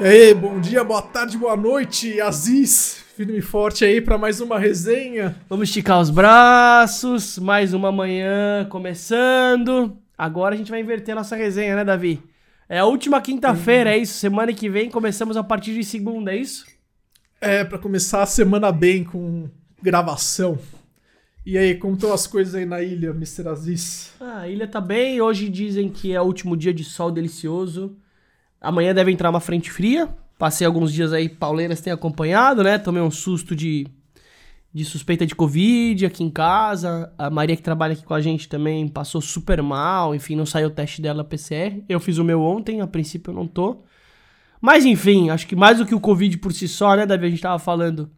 E aí, bom dia, boa tarde, boa noite, Aziz. Firme e forte aí para mais uma resenha. Vamos esticar os braços, mais uma manhã começando. Agora a gente vai inverter nossa resenha, né, Davi? É a última quinta-feira, é isso? Semana que vem começamos a partir de segunda, é isso? É, para começar a semana bem com gravação. E aí, como estão as coisas aí na ilha, Mr. Aziz? Ah, a ilha tá bem. Hoje dizem que é o último dia de sol delicioso. Amanhã deve entrar uma frente fria. Passei alguns dias aí, pauleiras tem acompanhado, né? Tomei um susto de, de suspeita de Covid aqui em casa. A Maria que trabalha aqui com a gente também passou super mal. Enfim, não saiu o teste dela PCR. Eu fiz o meu ontem, a princípio eu não tô. Mas enfim, acho que mais do que o Covid por si só, né, Davi? A gente tava falando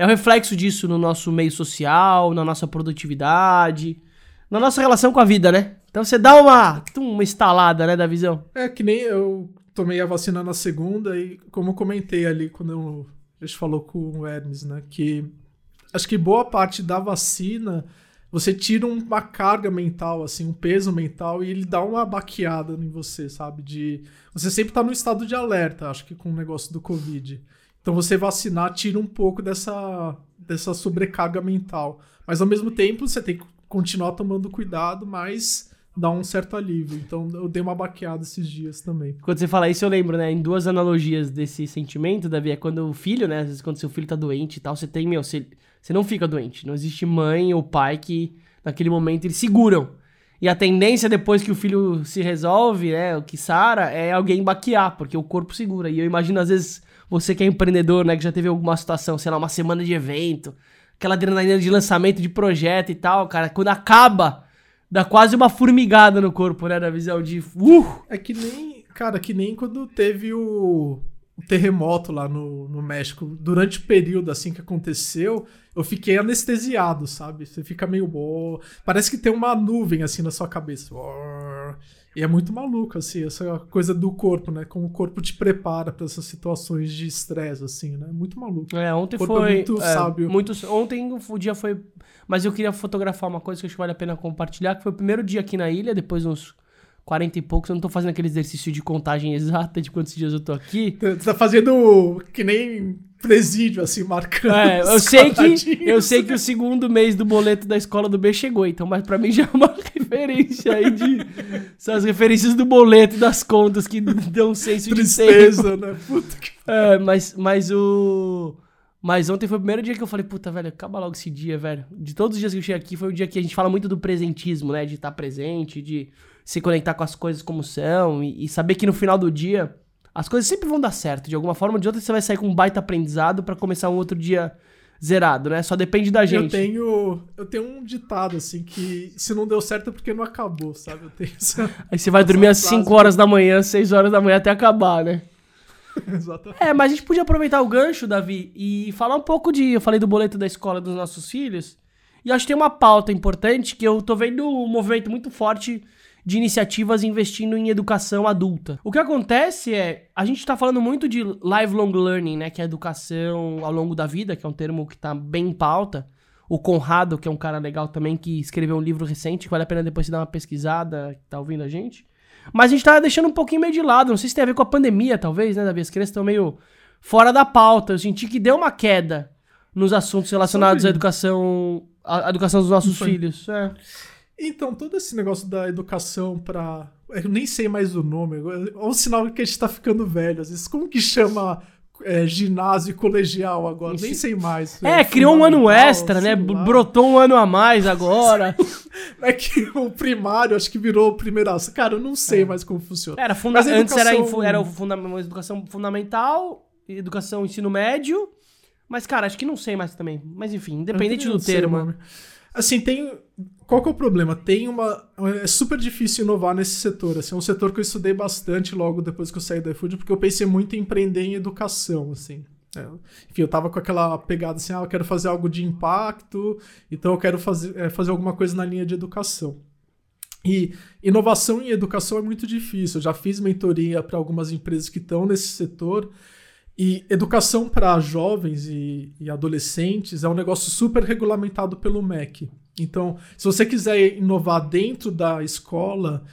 é o reflexo disso no nosso meio social, na nossa produtividade, na nossa relação com a vida, né? Então você dá uma, uma instalada, né, da visão. É que nem eu tomei a vacina na segunda e como comentei ali quando eu, a gente falou com o Hermes, né, que acho que boa parte da vacina você tira uma carga mental, assim, um peso mental e ele dá uma baqueada em você, sabe? De você sempre tá no estado de alerta, acho que com o negócio do Covid. Então você vacinar tira um pouco dessa, dessa sobrecarga mental. Mas ao mesmo tempo você tem que continuar tomando cuidado, mas dá um certo alívio. Então eu dei uma baqueada esses dias também. Quando você fala isso, eu lembro, né? Em duas analogias desse sentimento, Davi, é quando o filho, né? Às vezes quando seu filho tá doente e tal, você tem, meu, você, você não fica doente. Não existe mãe ou pai que naquele momento eles seguram. E a tendência depois que o filho se resolve, né, o que sara, é alguém baquear, porque o corpo segura. E eu imagino às vezes você que é empreendedor, né, que já teve alguma situação, sei lá, uma semana de evento, aquela adrenalina de lançamento de projeto e tal, cara, quando acaba, dá quase uma formigada no corpo, né, da visão de, uh! É que nem, cara, que nem quando teve o, o terremoto lá no, no México. Durante o período, assim, que aconteceu, eu fiquei anestesiado, sabe? Você fica meio, parece que tem uma nuvem, assim, na sua cabeça. E é muito maluco, assim, essa coisa do corpo, né? Como o corpo te prepara para essas situações de estresse, assim, né? Muito maluco. É, ontem foi. É muito é, sábio. Muito, ontem o dia foi. Mas eu queria fotografar uma coisa que acho que vale a pena compartilhar, que foi o primeiro dia aqui na ilha, depois uns 40 e poucos. Eu não tô fazendo aquele exercício de contagem exata de quantos dias eu tô aqui. Você tá fazendo que nem presídio, assim, marcando. É, eu sei que eu sei que o segundo mês do boleto da escola do B chegou, então, mas para mim já é uma referência aí de. São as referências do boleto das contas que dão um senso Tristeza, de tempo. né? Puta que. É, mas, mas o. Mas ontem foi o primeiro dia que eu falei, puta, velho, acaba logo esse dia, velho. De todos os dias que eu cheguei aqui, foi o dia que a gente fala muito do presentismo, né? De estar presente, de se conectar com as coisas como são e, e saber que no final do dia as coisas sempre vão dar certo. De alguma forma ou de outra, você vai sair com um baita aprendizado para começar um outro dia zerado, né? Só depende da gente. Eu tenho, eu tenho um ditado, assim, que se não deu certo é porque não acabou, sabe? Eu tenho essa, Aí você vai dormir às 5 horas da manhã, 6 horas da manhã até acabar, né? Exatamente. É, mas a gente podia aproveitar o gancho, Davi, e falar um pouco de. Eu falei do boleto da escola dos nossos filhos. E acho que tem uma pauta importante que eu tô vendo um movimento muito forte de iniciativas investindo em educação adulta. O que acontece é, a gente está falando muito de lifelong learning, né, que é educação ao longo da vida, que é um termo que está bem em pauta. O Conrado, que é um cara legal também, que escreveu um livro recente, que vale a pena depois você dar uma pesquisada, que tá ouvindo a gente. Mas a gente tá deixando um pouquinho meio de lado, não sei se tem a ver com a pandemia, talvez, né, Davi? As crianças estão meio fora da pauta. Eu senti que deu uma queda nos assuntos relacionados à educação, à educação dos nossos filhos. É. Então, todo esse negócio da educação para Eu nem sei mais o nome. É um sinal que a gente tá ficando velho. Às vezes, como que chama é, ginásio colegial agora? Nem sei mais. É, é criou um ano extra, né? Lá. Brotou um ano a mais agora. é que o primário, acho que virou o primeiro. Cara, eu não sei é. mais como funciona. Era funda educação... Antes era, era funda... educação fundamental, educação ensino médio. Mas, cara, acho que não sei mais também. Mas enfim, independente do termo. Assim, tem qual que é o problema? Tem uma. É super difícil inovar nesse setor. Assim, é um setor que eu estudei bastante logo depois que eu saí da iFood, porque eu pensei muito em empreender em educação, assim. É, enfim, eu tava com aquela pegada assim, ah, eu quero fazer algo de impacto, então eu quero fazer, é, fazer alguma coisa na linha de educação. E inovação em educação é muito difícil. Eu já fiz mentoria para algumas empresas que estão nesse setor. E educação para jovens e, e, adolescentes é um negócio super regulamentado pelo MEC. Então, se você quiser inovar dentro da escola,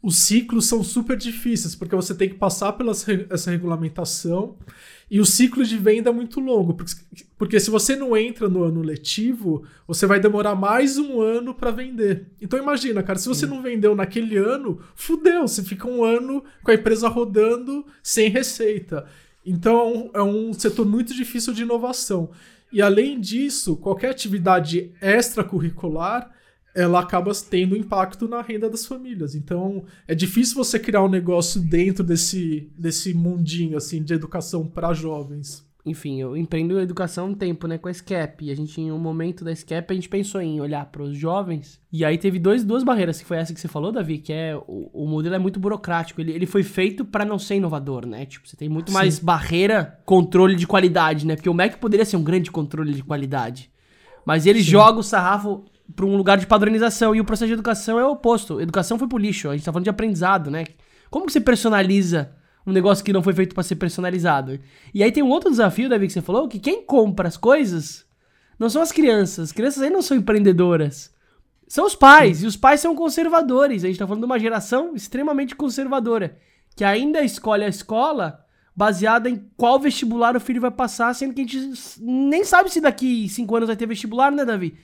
os ciclos são super difíceis, porque você tem que passar pela essa regulamentação e o ciclo de venda é muito longo, porque, porque se você não entra no ano letivo, você vai demorar mais um ano para vender. Então imagina, cara, se você não vendeu naquele ano, fudeu, você fica um ano com a empresa rodando sem receita. Então é um setor muito difícil de inovação. E além disso, qualquer atividade extracurricular ela acaba tendo impacto na renda das famílias. Então, é difícil você criar um negócio dentro desse, desse mundinho assim de educação para jovens. Enfim, eu empreendo educação um tempo, né, com a SCAP. E a gente, em um momento da SCAP, a gente pensou em olhar para os jovens. E aí teve dois, duas barreiras, que foi essa que você falou, Davi, que é o, o modelo é muito burocrático. Ele, ele foi feito para não ser inovador, né? Tipo, você tem muito Sim. mais barreira, controle de qualidade, né? Porque o Mac poderia ser um grande controle de qualidade. Mas ele Sim. joga o sarrafo para um lugar de padronização. E o processo de educação é o oposto. Educação foi pro lixo. A gente tá falando de aprendizado, né? Como que você personaliza um negócio que não foi feito para ser personalizado? E aí tem um outro desafio, Davi, que você falou, que quem compra as coisas não são as crianças. As crianças aí não são empreendedoras. São os pais. Sim. E os pais são conservadores. A gente tá falando de uma geração extremamente conservadora. Que ainda escolhe a escola baseada em qual vestibular o filho vai passar, sendo que a gente nem sabe se daqui cinco anos vai ter vestibular, né, Davi?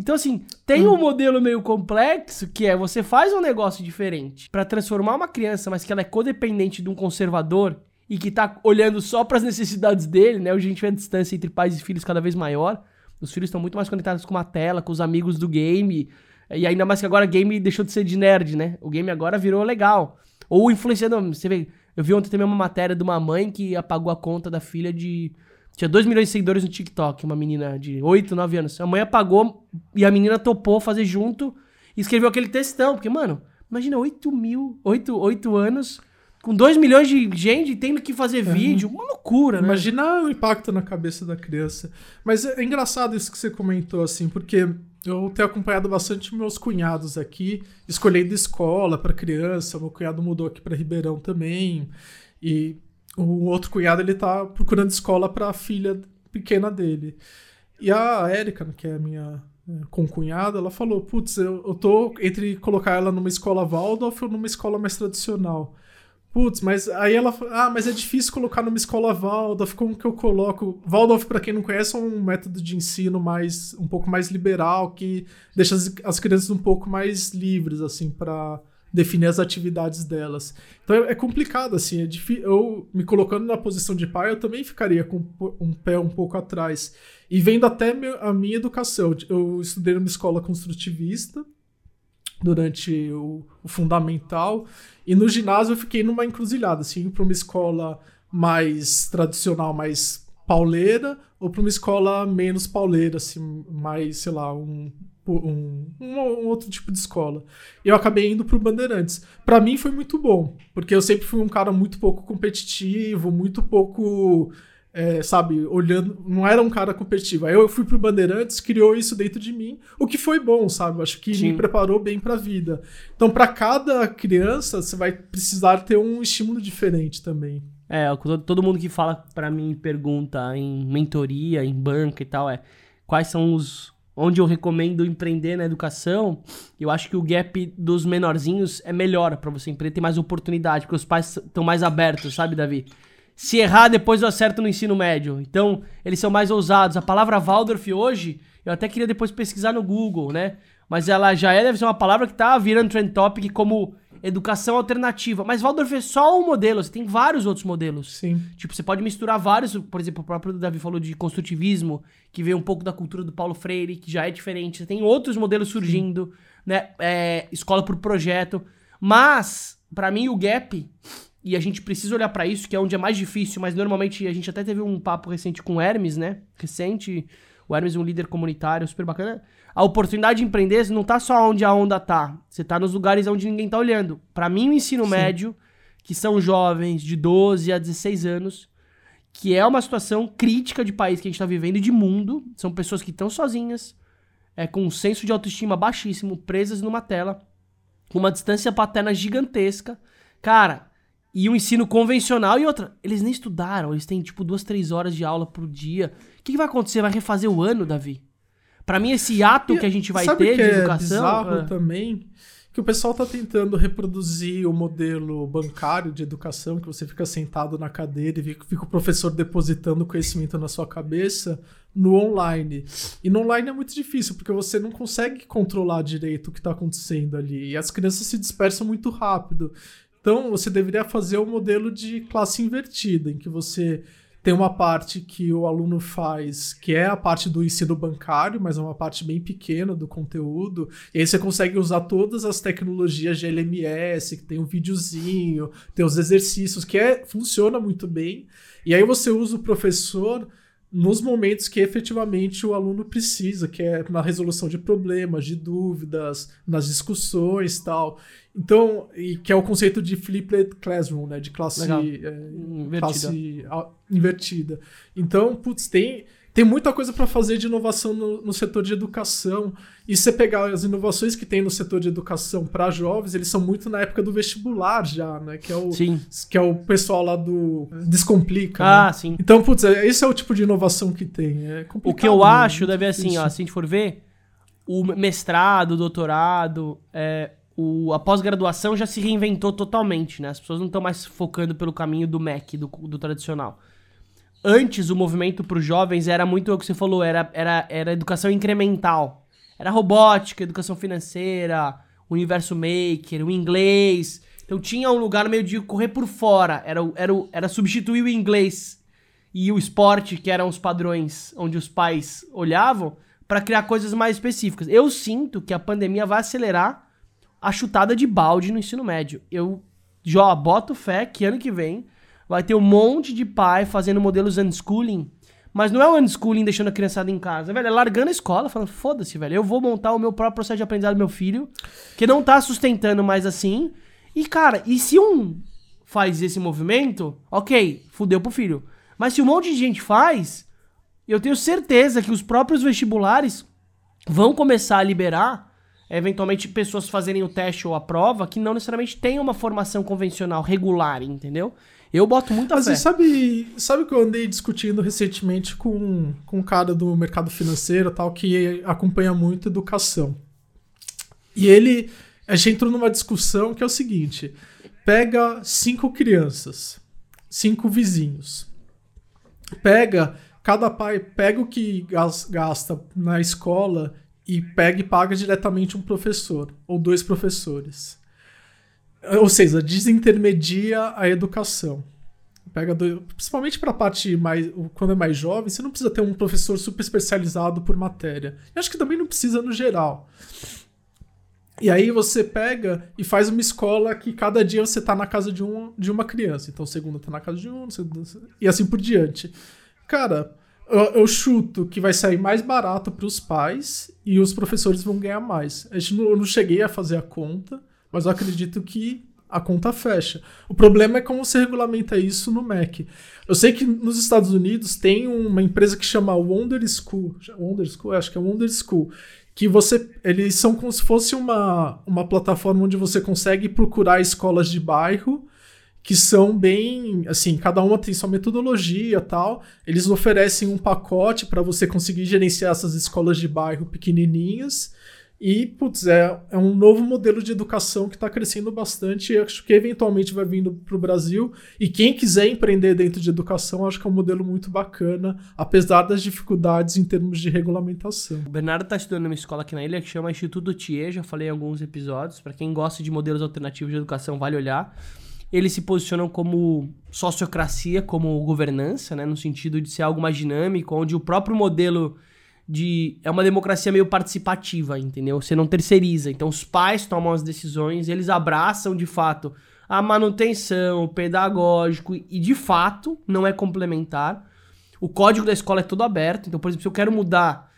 Então, assim, tem um modelo meio complexo que é você faz um negócio diferente para transformar uma criança, mas que ela é codependente de um conservador e que tá olhando só para as necessidades dele, né? Hoje a gente vê a distância entre pais e filhos cada vez maior. Os filhos estão muito mais conectados com a tela, com os amigos do game. E ainda mais que agora game deixou de ser de nerd, né? O game agora virou legal. Ou influenciando. Você vê, eu vi ontem também uma matéria de uma mãe que apagou a conta da filha de tinha 2 milhões de seguidores no TikTok, uma menina de 8, 9 anos. A mãe apagou e a menina topou fazer junto e escreveu aquele textão. Porque, mano, imagina 8 mil, 8, 8 anos, com 2 milhões de gente tendo que fazer é. vídeo. Uma loucura, né? Imagina o impacto na cabeça da criança. Mas é engraçado isso que você comentou, assim, porque eu tenho acompanhado bastante meus cunhados aqui, escolhendo escola para criança. Meu cunhado mudou aqui para Ribeirão também. E o outro cunhado ele tá procurando escola para a filha pequena dele. E a Érica, que é a minha é, concunhada, ela falou: Putz, eu, eu tô entre colocar ela numa escola Waldorf ou numa escola mais tradicional. Putz, mas aí ela ah, mas é difícil colocar numa escola Waldorf, como que eu coloco? Waldorf, para quem não conhece, é um método de ensino mais um pouco mais liberal, que deixa as, as crianças um pouco mais livres, assim, para definir as atividades delas. Então é, é complicado, assim, é. Eu, me colocando na posição de pai, eu também ficaria com um pé um pouco atrás. E vendo até a minha educação. Eu estudei numa escola construtivista durante o, o fundamental, e no ginásio eu fiquei numa encruzilhada, assim, para uma escola mais tradicional, mais pauleira, ou para uma escola menos pauleira, assim, mais, sei lá, um um, um, um, outro tipo de escola. Eu acabei indo pro Bandeirantes. Para mim foi muito bom, porque eu sempre fui um cara muito pouco competitivo, muito pouco, é, sabe, olhando, não era um cara competitivo. Aí eu fui pro Bandeirantes, criou isso dentro de mim, o que foi bom, sabe? acho que Sim. me preparou bem para a vida. Então, para cada criança, você vai precisar ter um estímulo diferente também. É, todo mundo que fala para mim pergunta em mentoria, em banca e tal, é quais são os onde eu recomendo empreender na educação, eu acho que o gap dos menorzinhos é melhor para você empreender, ter mais oportunidade, porque os pais estão mais abertos, sabe, Davi? Se errar, depois eu acerto no ensino médio. Então, eles são mais ousados. A palavra Waldorf hoje, eu até queria depois pesquisar no Google, né? Mas ela já é, deve ser uma palavra que tá virando trend topic como educação alternativa. Mas Waldorf é só um modelo, você tem vários outros modelos. Sim. Tipo, você pode misturar vários, por exemplo, o próprio Davi falou de construtivismo, que veio um pouco da cultura do Paulo Freire, que já é diferente. Você tem outros modelos surgindo, Sim. né? É, escola por projeto. Mas, para mim, o gap, e a gente precisa olhar para isso, que é onde é mais difícil, mas normalmente a gente até teve um papo recente com o Hermes, né? Recente. O Hermes é um líder comunitário super bacana a oportunidade de empreender não tá só onde a onda tá. Você tá nos lugares onde ninguém tá olhando. Para mim, o ensino Sim. médio, que são jovens de 12 a 16 anos, que é uma situação crítica de país que a gente tá vivendo e de mundo. São pessoas que estão sozinhas, é, com um senso de autoestima baixíssimo, presas numa tela, com uma distância paterna gigantesca. Cara, e o um ensino convencional e outra, eles nem estudaram, eles têm tipo duas, três horas de aula por dia. O que, que vai acontecer? Vai refazer o ano, Davi? Pra mim, esse ato E que a gente vai ter de é educação. bizarro é. também que o pessoal tá tentando reproduzir o modelo bancário de educação, que você fica sentado na cadeira e fica, o professor depositando conhecimento na sua cabeça, no online. E no online é muito difícil, porque você não consegue controlar direito o que tá acontecendo ali. E as crianças se dispersam muito rápido. Então, você deveria fazer o modelo de classe invertida, em que você tem uma parte que o aluno faz, que é a parte do ensino bancário, mas é uma parte bem pequena do conteúdo. E aí você consegue usar todas as tecnologias de LMS, que tem um videozinho, tem os exercícios, que é, funciona muito bem. E aí você usa o professor nos momentos que efetivamente o aluno precisa, que é na resolução de problemas, de dúvidas, nas discussões tal. Então, e que é o conceito de flipped classroom, né, de classe, é, Invertida. classe invertida. Então, putz, tem, tem muita coisa para fazer de inovação no, no setor de educação. E se você pegar as inovações que tem no setor de educação para jovens, eles são muito na época do vestibular já, né? Que é o, Sim. que é o pessoal lá do Descomplica. Ah, né? sim. Então, putz, é- esse é o tipo de inovação que tem. É complicado, O que eu né? acho, deve assim, difícil. ó, se a gente for ver, o mestrado, o doutorado, é, o, a pós-graduação já se reinventou totalmente, né? As pessoas não estão mais focando pelo caminho do MEC, do, do tradicional. Antes, o movimento para os jovens era muito o que você falou, era, era, era educação incremental. Era robótica, educação financeira, universo maker, o inglês. Então tinha um lugar meio de correr por fora. Era, era, era substituir o inglês e o esporte, que eram os padrões onde os pais olhavam, para criar coisas mais específicas. Eu sinto que a pandemia vai acelerar a chutada de balde no ensino médio. Eu já boto fé que ano que vem vai ter um monte de pai fazendo modelos unschooling. Mas não é o unschooling deixando a criançada em casa, velho. É largando a escola, falando, foda-se, velho. Eu vou montar o meu próprio processo de aprendizado do meu filho, que não tá sustentando mais assim. E, cara, e se um faz esse movimento, ok, fudeu pro filho. Mas se um monte de gente faz, eu tenho certeza que os próprios vestibulares vão começar a liberar, eventualmente, pessoas fazerem o teste ou a prova que não necessariamente tenham uma formação convencional regular, entendeu? Eu boto muita Mas fé. você sabe, sabe que eu andei discutindo recentemente com, com um cara do mercado financeiro tal, que acompanha muito educação. E ele. A gente entrou numa discussão que é o seguinte: pega cinco crianças, cinco vizinhos. Pega, cada pai pega o que gas- gasta na escola e pega e paga diretamente um professor ou dois professores. Ou seja, desintermedia a educação. Pega principalmente para a parte mais quando é mais jovem, você não precisa ter um professor super especializado por matéria. Eu acho que também não precisa no geral. E aí você pega e faz uma escola que cada dia você tá na casa de, um, de uma criança. Então, segunda tá na casa de um, e assim por diante. Cara, eu, eu chuto que vai sair mais barato para os pais e os professores vão ganhar mais. A gente não, eu não cheguei a fazer a conta, mas eu acredito que a conta fecha. O problema é como você regulamenta isso no MEC. Eu sei que nos Estados Unidos tem uma empresa que chama Wonder School. Wonder School? Acho que é Wonder School. Que você. Eles são como se fosse uma, uma plataforma onde você consegue procurar escolas de bairro que são bem, assim, cada uma tem sua metodologia tal. Eles oferecem um pacote para você conseguir gerenciar essas escolas de bairro pequenininhas. E, putz, é, é um novo modelo de educação que está crescendo bastante e acho que eventualmente vai vindo para o Brasil. E quem quiser empreender dentro de educação, acho que é um modelo muito bacana, apesar das dificuldades em termos de regulamentação. O Bernardo tá estudando numa escola aqui na ilha que chama Instituto Thier, já falei em alguns episódios. Pra quem gosta de modelos alternativos de educação, vale olhar. Eles se posicionam como sociocracia, como governança, né, no sentido de ser algo mais dinâmico, onde o próprio modelo de é uma democracia meio participativa, entendeu? Você não terceiriza. Então os pais tomam as decisões, eles abraçam de fato a manutenção, o pedagógico e de fato não é complementar. O código da escola é todo aberto. Então, por exemplo, se eu quero mudar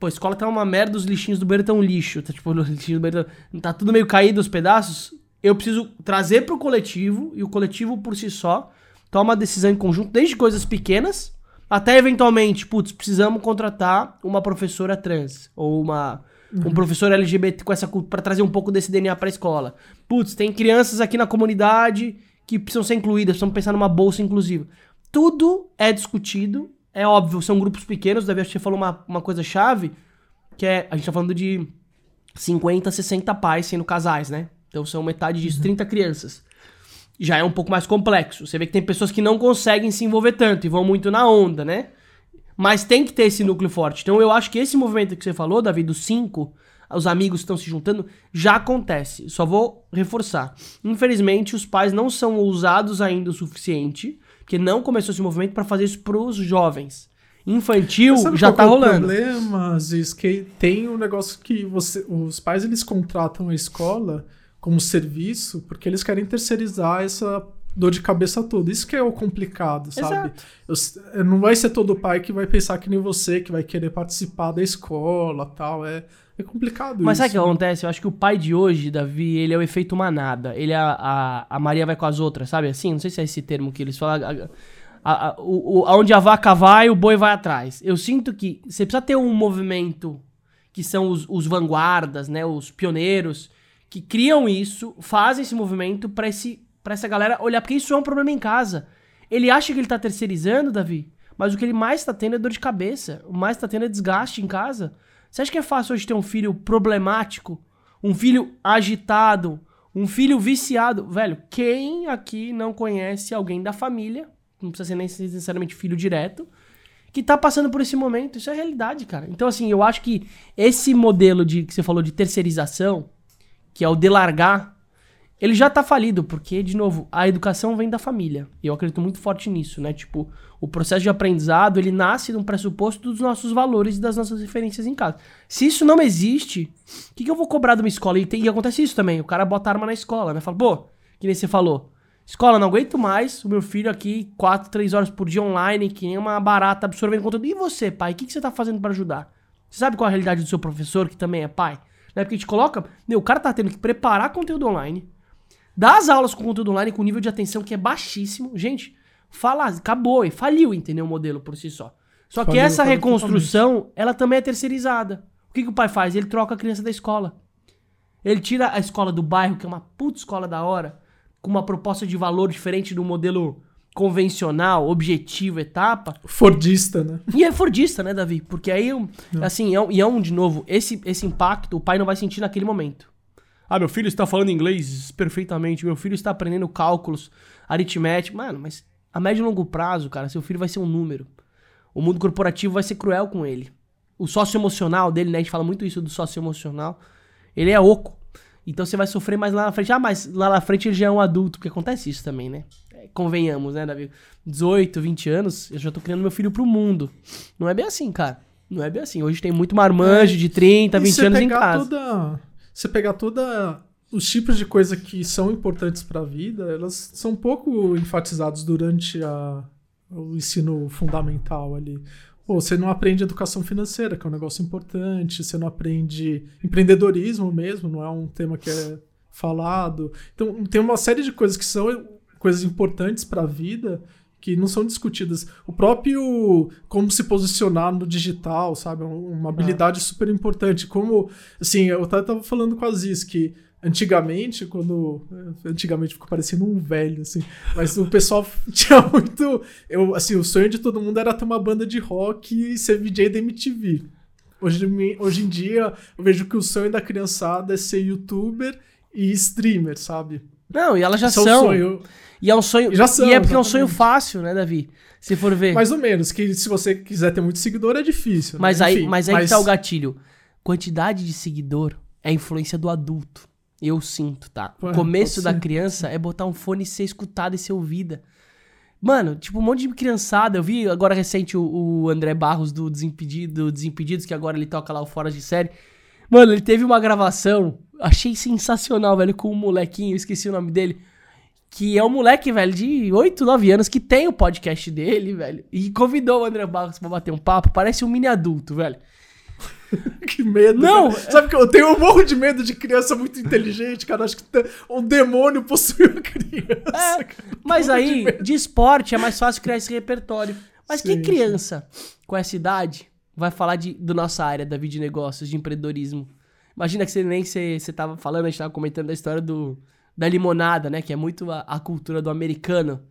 Pô, a escola tá uma merda, os lixinhos do banheiro tão lixo. Tá, tipo, os lixinhos do banheiro tá tudo meio caído os pedaços. Eu preciso trazer pro coletivo, e o coletivo por si só toma a decisão em conjunto, desde coisas pequenas, até eventualmente, putz, precisamos contratar uma professora trans, ou uma, um professor LGBT com essa pra trazer um pouco desse DNA pra escola. Putz, tem crianças aqui na comunidade que precisam ser incluídas, precisamos pensar numa bolsa inclusiva. Tudo é discutido, é óbvio, são grupos pequenos, Davi, acho que você falou uma, uma coisa chave, que é. A gente tá falando de 50, 60 pais sendo casais, né? Então são metade disso, 30 crianças. Já é um pouco mais complexo. Você vê que tem pessoas que não conseguem se envolver tanto e vão muito na onda, né? Mas tem que ter esse núcleo forte. Então eu acho que esse movimento que você falou, Davi, dos cinco, os amigos estão se juntando, já acontece. Só vou reforçar. Infelizmente, os pais não são ousados ainda o suficiente, que não começou esse movimento para fazer isso pros jovens. Infantil já tá é rolando. O problema, Ziz, que tem um negócio que você, os pais eles contratam a escola como serviço porque eles querem terceirizar essa dor de cabeça toda. Isso que é o complicado, sabe? Eu- não vai ser todo pai que vai pensar que nem você, que vai querer participar da escola tal. É, é complicado Mas isso. sabe o que acontece? Eu acho que o pai de hoje, Davi, ele é o efeito manada. Ele é a, a, a Maria vai com as outras, sabe assim? Não sei se é esse termo que eles falam. A- a- a- o, o- aonde a vaca vai, o boi vai atrás. Eu sinto que você precisa ter um movimento que são os, os vanguardas, né? Os pioneiros, que criam isso, fazem esse movimento pra, esse, pra essa galera olhar, porque isso é um problema em casa. Ele acha que ele tá terceirizando, Davi, mas o que ele mais tá tendo é dor de cabeça. O mais tá tendo é desgaste em casa. Você acha que é fácil hoje ter um filho problemático? Um filho agitado? Um filho viciado? Velho, quem aqui não conhece alguém da família, não precisa ser nem necessariamente filho direto, que tá passando por esse momento? Isso é realidade, cara. Então, assim, eu acho que esse modelo de que você falou de terceirização, que é o delargar, ele já tá falido, porque, de novo, a educação vem da família. E eu acredito muito forte nisso, né? Tipo, o processo de aprendizado, ele nasce de um pressuposto dos nossos valores e das nossas referências em casa. Se isso não existe, o que, que eu vou cobrar de uma escola? E, tem, e acontece isso também, o cara bota arma na escola, né? Fala, pô, que nem você falou, escola, não aguento mais o meu filho aqui 4, 3 horas por dia online, que nem uma barata absorvendo conteúdo. E você, pai, o que, que você tá fazendo pra ajudar? Você sabe qual é a realidade do seu professor, que também é pai? Né? Porque a gente coloca, meu, o cara tá tendo que preparar conteúdo online, Dá as aulas com conteúdo online com nível de atenção que é baixíssimo. Gente, fala, acabou e faliu, entendeu? O modelo por si só. Só que Faliu, essa reconstrução, ela também é terceirizada. O que, que o pai faz? Ele troca a criança da escola. Ele tira a escola do bairro, que é uma puta escola da hora, com uma proposta de valor diferente do modelo convencional, objetivo, etapa. Fordista, né? E é fordista, né, Davi? Porque aí, um- assim, é um, e é um, de novo, esse, esse impacto o pai não vai sentir naquele momento. Ah, meu filho está falando inglês perfeitamente, meu filho está aprendendo cálculos, aritmética. Mano, mas a médio e longo prazo, cara, seu filho vai ser um número. O mundo corporativo vai ser cruel com ele. O socioemocional dele, né? A gente fala muito isso do socioemocional. Ele é oco. Então você vai sofrer mais lá na frente. Ah, mas lá na frente ele já é um adulto, porque acontece isso também, né? É, convenhamos, né, Davi? 18, 20 anos, eu já tô criando meu filho pro mundo. Não é bem assim, cara. Não é bem assim. Hoje tem muito marmanjo de 30, E 20 você anos em pegar casa. Toda, você pegar toda os tipos de coisa que são importantes para a vida, elas são pouco enfatizados durante a, o ensino fundamental ali. Pô, você não aprende educação financeira, que é um negócio importante, você não aprende empreendedorismo mesmo, não é um tema que é falado. Então, tem uma série de coisas que são coisas importantes para a vida que não são discutidas. O próprio como se posicionar no digital, sabe? Uma habilidade super importante. Como, assim, eu até tava falando com a Ziz que antigamente, quando. Antigamente ficou parecendo um velho, assim. Mas o pessoal tinha muito. Eu, assim, o sonho de todo mundo era ter uma banda de rock e ser VJ da MTV. Hoje, hoje em dia, eu vejo que o sonho da criançada é ser youtuber e streamer, sabe? Não, e elas já Esse é são. sonho. E é um sonho. Já são, e é porque é um sonho exatamente. fácil, né, Davi? Se for ver. Mais ou menos, que se você quiser ter muito seguidor é difícil. né? Mas aí, Enfim, mas aí que tá o gatilho. Quantidade de seguidor é influência do adulto. Eu sinto, tá? O começo pode da criança é botar um fone e ser escutado e ser ouvida. Mano, tipo, um monte de criançada. Eu vi agora recente o, o André Barros do Desimpedido, Desimpedidos, que agora ele toca lá o Fora de Série. Mano, ele teve uma gravação, achei sensacional, velho, com um molequinho, eu esqueci o nome dele. Que é um moleque, velho, de 8, 9 anos, que tem o podcast dele, velho. E convidou o André Barros pra bater um papo. Parece um mini adulto, velho. Que medo. Não, cara. Sabe que eu tenho um morro de medo de criança muito inteligente, cara. Acho que um demônio possuiu a criança. É, mas de aí, medo. de esporte, é mais fácil criar esse repertório. Mas que Sim, criança com essa idade vai falar de, do nossa área, da vida de negócios, de empreendedorismo? Imagina que você nem você, você tava falando, a gente tava comentando da história do, da limonada, né? Que é muito a, a cultura do americano.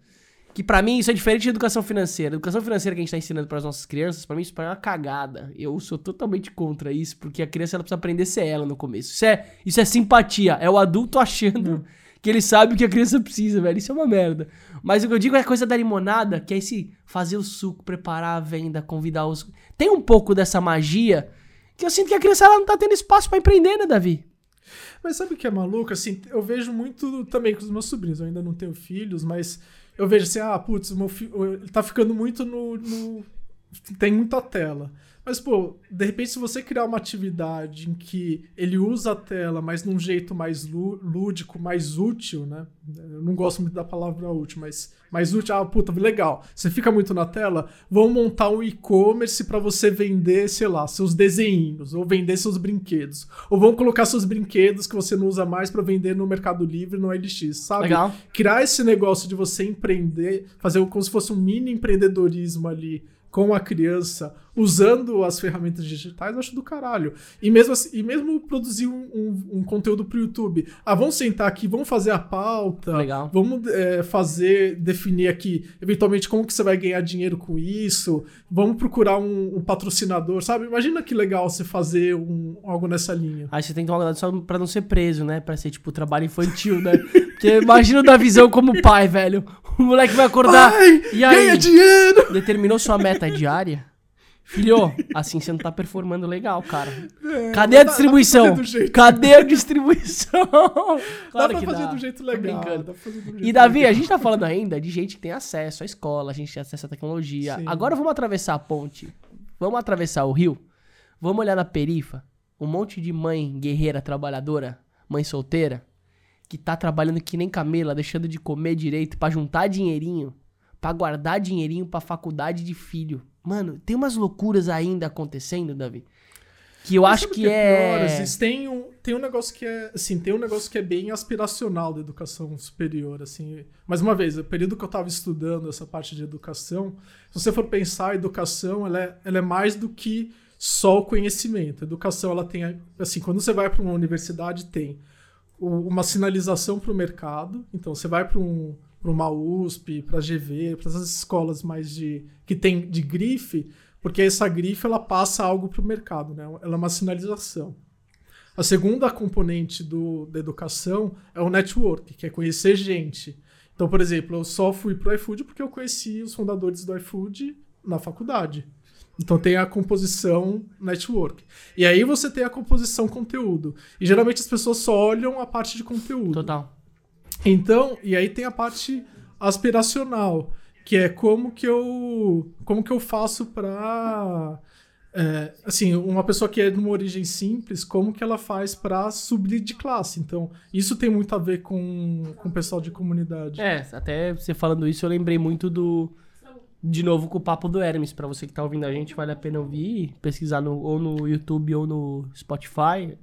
Que pra mim isso é diferente de educação financeira. Educação financeira que a gente tá ensinando pras nossas crianças, pra mim isso é uma cagada. Eu sou totalmente contra isso, porque a criança ela precisa aprender a ser ela no começo. Isso é, isso é simpatia. É o adulto achando que ele sabe o que a criança precisa, velho. Isso é uma merda. Mas o que eu digo é a coisa da limonada, que é esse fazer o suco, preparar a venda, convidar os. Tem um pouco dessa magia que eu sinto que a criança ela não tá tendo espaço pra empreender, né, Davi? Mas sabe o que é maluco? Assim, eu vejo muito também com os meus sobrinhos. Eu ainda não tenho filhos, mas eu vejo assim, ah, putz, meu ele tá ficando muito no, no. Tem muita tela. Mas, pô, de repente, se você criar uma atividade em que ele usa a tela, mas num jeito mais lúdico, mais útil, né? Eu não gosto muito da palavra útil, mas mais útil, ah, puta, legal. Você fica muito na tela, vão montar um e-commerce para você vender, sei lá, seus desenhinhos, ou vender seus brinquedos. Ou vão colocar seus brinquedos que você não usa mais para vender no Mercado Livre, no LX, sabe? Legal. Criar esse negócio de você empreender, fazer como se fosse um mini empreendedorismo ali com a criança usando as ferramentas digitais, eu acho do caralho. E mesmo, assim, e mesmo produzir um, um, um, conteúdo pro YouTube. Ah, vamos sentar aqui, vamos fazer a pauta. Legal. Vamos é, fazer, definir aqui, eventualmente, como que você vai ganhar dinheiro com isso. Vamos procurar um, um patrocinador, sabe? Imagina que legal você fazer algo nessa linha. Aí você tem que tomar cuidado só pra não ser preso, né? Pra ser, tipo, trabalho infantil, né? Porque imagina da visão como pai, velho. O moleque vai acordar. Pai, e aí, ganha dinheiro! Determinou sua meta diária? Filho, assim você não tá performando legal, cara. É, Cadê a distribuição? Cadê a distribuição? Claro dá pra fazer dá. do jeito legal. Do jeito e Davi, legal. a gente tá falando ainda de gente que tem acesso à escola, a gente tem acesso à tecnologia. Sim. Agora vamos atravessar a ponte. Vamos atravessar o rio. Vamos olhar na perifa. Um monte de mãe guerreira trabalhadora, mãe solteira, que tá trabalhando que nem camela, deixando de comer direito para juntar dinheirinho, para guardar dinheirinho pra faculdade de filho. Mano, tem umas loucuras ainda acontecendo, Davi. Que eu Mas acho que, que é. Pior, tem, um, tem um negócio que é. Assim, tem um negócio que é bem aspiracional da educação superior. assim. Mais uma vez, o período que eu estava estudando essa parte de educação, se você for pensar, a educação ela é, ela é mais do que só o conhecimento. A educação, ela tem. Assim, quando você vai para uma universidade, tem uma sinalização para o mercado. Então, você vai para um, uma USP, para a GV, para essas escolas mais de que tem de grife, porque essa grife ela passa algo para o mercado, né? Ela é uma sinalização. A segunda componente do, da educação é o network, que é conhecer gente. Então, por exemplo, eu só fui para o iFood porque eu conheci os fundadores do iFood na faculdade. Então tem a composição network. E aí você tem a composição conteúdo. E geralmente as pessoas só olham a parte de conteúdo. Total. Então, e aí tem a parte aspiracional, que é como que eu como que eu faço para é, assim, uma pessoa que é de uma origem simples, como que ela faz para subir de classe? Então, isso tem muito a ver com, com o pessoal de comunidade. É, até você falando isso, eu lembrei muito do de novo com o papo do Hermes. Para você que tá ouvindo a gente, vale a pena ouvir, pesquisar no, ou no YouTube ou no Spotify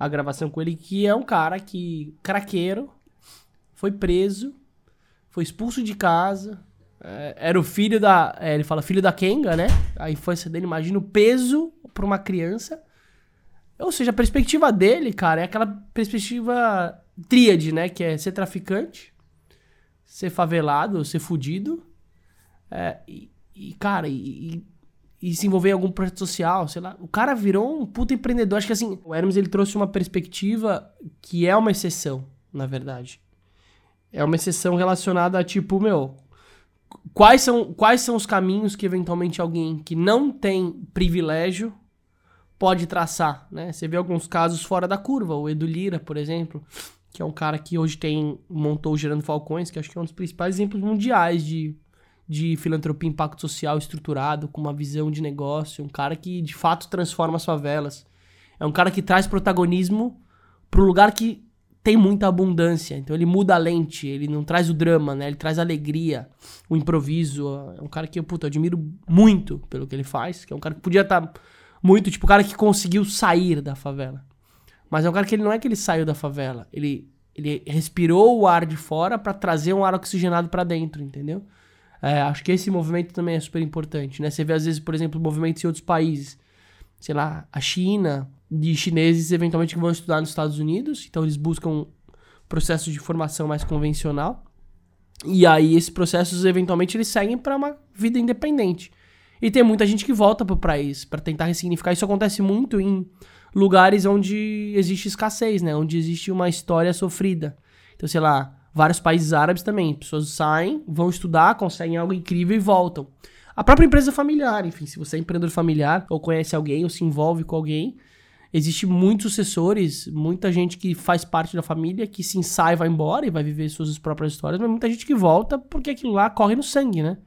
a gravação com ele, que é um cara que, craqueiro, foi preso, foi expulso de casa, é, era o filho da. É, ele fala filho da Kenga, né? A infância dele, imagina o peso pra uma criança. Ou seja, a perspectiva dele, cara, é aquela perspectiva tríade, né? Que é ser traficante, ser favelado, ser fudido é, e, e, cara, e, e, se envolver em algum projeto social, sei lá. O cara virou um puta empreendedor. Acho que assim, o Hermes ele trouxe uma perspectiva que é uma exceção, na verdade. É uma exceção relacionada a tipo, meu, quais são, quais são os caminhos que eventualmente alguém que não tem privilégio pode traçar, né? Você vê alguns casos fora da curva, o Edu Lira, por exemplo, que é um cara que hoje tem montou o Gerando Falcões, que acho que é um dos principais exemplos mundiais de de filantropia impacto social estruturado, com uma visão de negócio, um cara que de fato transforma as favelas. É um cara que traz protagonismo para um lugar que tem muita abundância. Então ele muda a lente, ele não traz o drama, né? Ele traz a alegria, o improviso. É um cara que eu, puta, eu admiro muito pelo que ele faz, que é um cara que podia estar tá muito, tipo, o cara que conseguiu sair da favela. Mas é um cara que ele não é que ele saiu da favela, ele ele respirou o ar de fora para trazer um ar oxigenado para dentro, entendeu? É, acho que esse movimento também é super importante, né? Você vê, às vezes, por exemplo, movimentos em outros países. Sei lá, a China, de chineses, eventualmente, que vão estudar nos Estados Unidos. Então, eles buscam um processo de formação mais convencional. E aí esses processos eventualmente eles seguem para uma vida independente. E tem muita gente que volta pro país para tentar ressignificar. Isso acontece muito em lugares onde existe escassez, né? Onde existe uma história sofrida. Então, sei lá, vários países árabes também. Pessoas saem, vão estudar, conseguem algo incrível e voltam. A própria empresa familiar, enfim, se você é empreendedor familiar ou conhece alguém ou se envolve com alguém, existe muitos sucessores, muita gente que faz parte da família que se ensaia e vai embora e vai viver suas próprias histórias, mas muita gente que volta porque aquilo lá corre no sangue, né?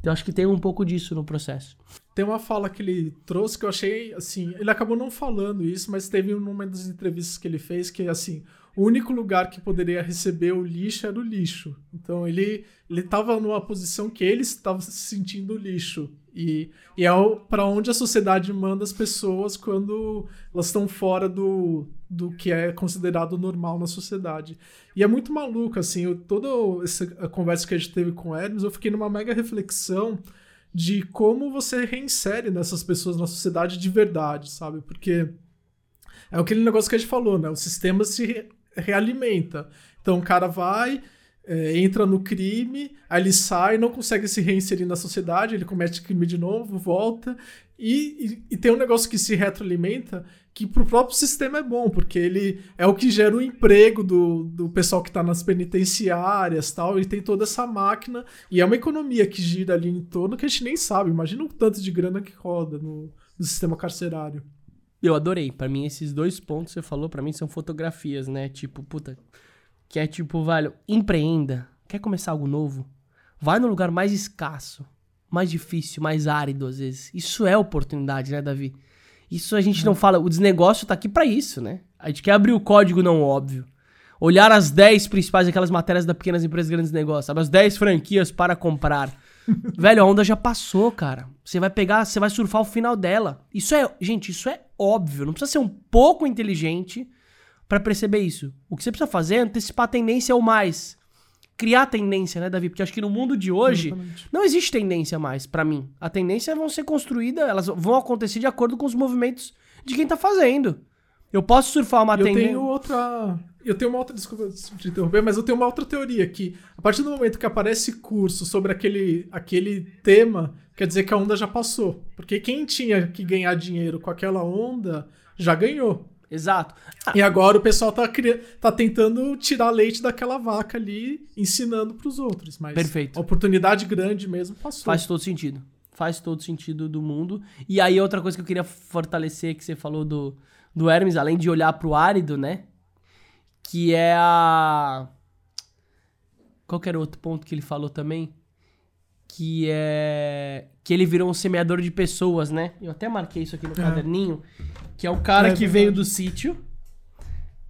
Então acho que tem um pouco disso no processo. Tem uma fala que ele trouxe que eu achei, assim, ele acabou não falando isso, mas teve uma das entrevistas que ele fez que, assim, o único lugar que poderia receber o lixo era o lixo. Então ele ele estava numa posição que ele estava se sentindo lixo. E, e é para onde a sociedade manda as pessoas quando elas estão fora do, do que é considerado normal na sociedade. E é muito maluco, assim, eu, toda essa conversa que a gente teve com o Hermes, eu fiquei numa mega reflexão de como você reinsere nessas pessoas na sociedade de verdade, sabe? Porque é aquele negócio que a gente falou, né? O sistema se realimenta. Então o cara vai, é, entra no crime, aí ele sai, não consegue se reinserir na sociedade, ele comete crime de novo, volta. E, e, e tem um negócio que se retroalimenta que pro próprio sistema é bom, porque ele é o que gera o emprego do, do pessoal que está nas penitenciárias tal, e tem toda essa máquina, e é uma economia que gira ali em torno que a gente nem sabe. Imagina o tanto de grana que roda no, no sistema carcerário. Eu adorei. Para mim, esses dois pontos que você falou, para mim, são fotografias, né? Tipo, puta. Que é tipo, velho, empreenda. Quer começar algo novo? Vai no lugar mais escasso, mais difícil, mais árido às vezes. Isso é oportunidade, né, Davi? Isso a gente não fala. O desnegócio tá aqui para isso, né? A gente quer abrir o código não óbvio. Olhar as 10 principais, aquelas matérias da pequenas empresas, grandes negócios, sabe? As 10 franquias para comprar. Velho, a onda já passou, cara. Você vai pegar, você vai surfar o final dela. Isso é, gente, isso é óbvio. Não precisa ser um pouco inteligente para perceber isso. O que você precisa fazer é antecipar a tendência ou mais. Criar tendência, né, Davi? Porque acho que no mundo de hoje Exatamente. não existe tendência mais, para mim. A tendência vão ser construídas, elas vão acontecer de acordo com os movimentos de quem tá fazendo. Eu posso surfar uma tendência. Eu tenho outra eu tenho uma outra, desculpa te interromper, mas eu tenho uma outra teoria que a partir do momento que aparece curso sobre aquele, aquele tema, quer dizer que a onda já passou. Porque quem tinha que ganhar dinheiro com aquela onda já ganhou. Exato. Ah. E agora o pessoal tá, tá tentando tirar leite daquela vaca ali, ensinando para os outros. Mas Perfeito. a oportunidade grande mesmo passou. Faz todo sentido. Faz todo sentido do mundo. E aí, outra coisa que eu queria fortalecer, que você falou do, do Hermes, além de olhar para o árido, né? que é a. Qual que era o outro ponto que ele falou também? Que é. Que ele virou um semeador de pessoas, né? Eu até marquei isso aqui no é. caderninho. Que é o cara é, que veio do sítio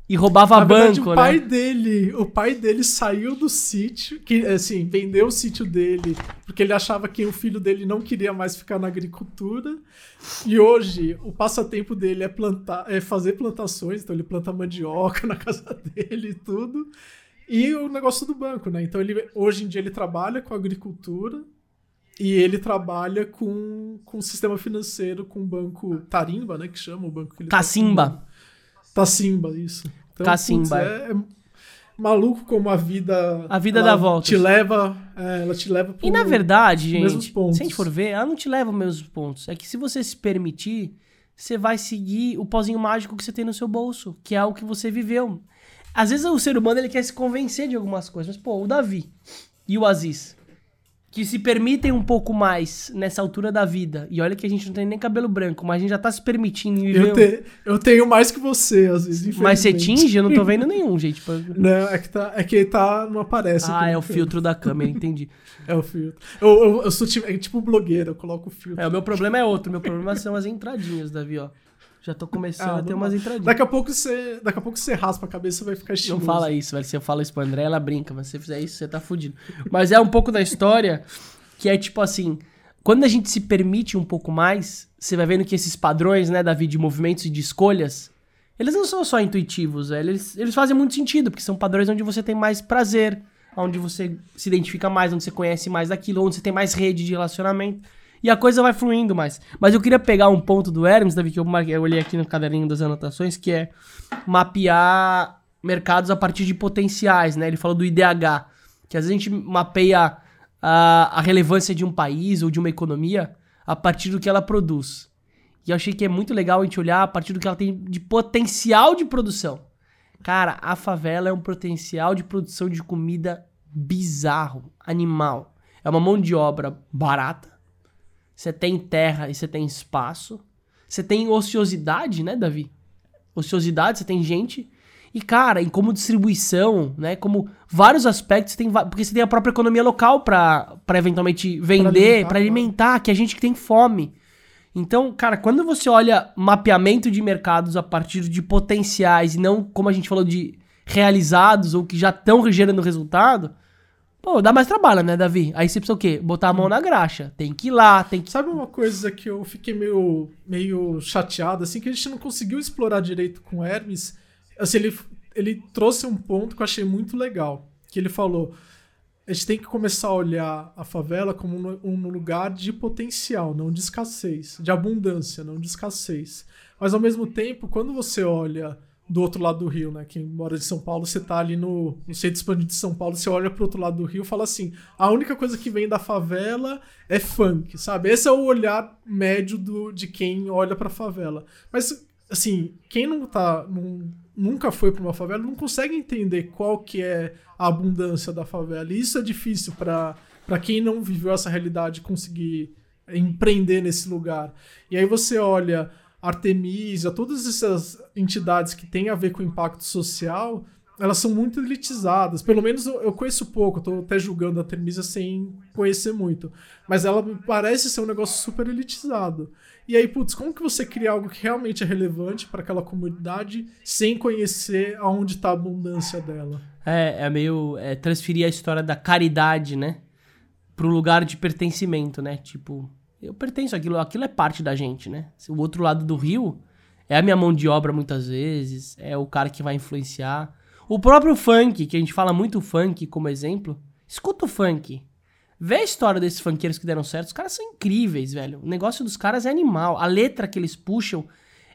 e roubava Na banco, verdade, o pai né? dele, o pai dele saiu do sítio, que assim, vendeu o sítio dele porque ele achava que o filho dele não queria mais ficar na agricultura. E hoje o passatempo dele é plantar, é fazer plantações, então ele planta mandioca na casa dele e tudo. E o negócio do banco, né? Então ele hoje em dia ele trabalha com agricultura e ele trabalha com com o sistema financeiro, com o banco Tarimba, né, que chama o banco que ele Cacimba. Tá Tacimba, isso. Então, Cacimba. Putz, é, é, maluco como a vida. A vida dá volta. Te leva, é, ela te leva pro, E na verdade, gente, se a gente for ver, ela não te leva aos mesmos pontos. É que se você se permitir, você vai seguir o pozinho mágico que você tem no seu bolso, que é o que você viveu. Às vezes o ser humano ele quer se convencer de algumas coisas, mas pô, o Davi e o Aziz que se permitem um pouco mais nessa altura da vida. E olha que a gente não tem nem cabelo branco, mas a gente já tá se permitindo viver. Eu, te, eu tenho mais que você, às vezes, Mas você tinge? Eu não tô vendo nenhum, gente. Não, é que, tá, é que tá, não aparece. Ah, é o filtro da câmera, entendi. é o filtro. Eu, eu, eu sou tipo, é tipo blogueiro, eu coloco o filtro. É, o meu problema é outro. Meu problema são as entradinhas, Davi, ó. Já tô começando ah, a ter umas entradinhas. Daqui a pouco você, daqui a pouco você raspa a cabeça e vai ficar estiloso. Não fala isso, velho. Se eu falo isso pra André, ela brinca. Mas se você fizer isso, você tá fudido. Mas é um pouco da história que é tipo assim, quando a gente se permite um pouco mais, você vai vendo que esses padrões, né, Davi, de movimentos e de escolhas, eles não são só intuitivos, eles, eles fazem muito sentido, porque são padrões onde você tem mais prazer, onde você se identifica mais, onde você conhece mais daquilo, onde você tem mais rede de relacionamento. E a coisa vai fluindo mais. Mas eu queria pegar um ponto do Hermes, Davi, que eu, marquei, eu olhei aqui no caderninho das anotações, que é mapear mercados a partir de potenciais, né? Ele falou do IDH. Que às vezes a gente mapeia a, a relevância de um país ou de uma economia a partir do que ela produz. E eu achei que é muito legal a gente olhar a partir do que ela tem de potencial de produção. Cara, a favela é um potencial de produção de comida bizarro, animal. É uma mão de obra barata. Você tem terra e você tem espaço. Você tem ociosidade, né, Davi? Ociosidade, você tem gente. E, cara, em como distribuição, né? Como vários aspectos, tem, porque você tem a própria economia local para eventualmente vender, para alimentar, alimentar, que é gente que tem fome. Então, cara, quando você olha mapeamento de mercados a partir de potenciais e não, como a gente falou, de realizados ou que já estão gerando resultado, pô, dá mais trabalho, né, Davi? Aí você precisa o quê? Botar a mão na graxa. Tem que ir lá, tem que. Sabe uma coisa que eu fiquei meio, meio chateado, assim, que a gente não conseguiu explorar direito com o Hermes? Assim, ele, ele trouxe um ponto que eu achei muito legal. Que ele falou a gente tem que começar a olhar a favela como um lugar de potencial, não de escassez, de abundância, não de escassez. Mas ao mesmo tempo, quando você olha do outro lado do rio, né? Quem mora de São Paulo, você tá ali no, no centro expandido de São Paulo, você olha pro outro lado do rio e fala assim: a única coisa que vem da favela é funk, sabe? Esse é o olhar médio do, de quem olha pra favela. Mas, assim, quem não tá. Não, nunca foi para uma favela não consegue entender qual que é a abundância da favela. E isso é difícil para quem não viveu essa realidade conseguir empreender nesse lugar. E aí você olha Artemisia, todas essas entidades que têm a ver com impacto social, elas são muito elitizadas. Pelo menos eu, eu conheço pouco, estou até julgando a Artemisia sem conhecer muito. Mas ela parece ser um negócio super elitizado. E aí, putz, como que você cria algo que realmente é relevante para aquela comunidade sem conhecer aonde está a abundância dela? É, é meio é, transferir a história da caridade, né? Pro lugar de pertencimento, né? Tipo, eu pertenço àquilo, aquilo é parte da gente, né? O outro lado do rio é a minha mão de obra muitas vezes, é o cara que vai influenciar. O próprio funk, que a gente fala muito funk como exemplo, escuta o funk. Vê a história desses funkeiros que deram certo. Os caras são incríveis, velho. O negócio dos caras é animal. A letra que eles puxam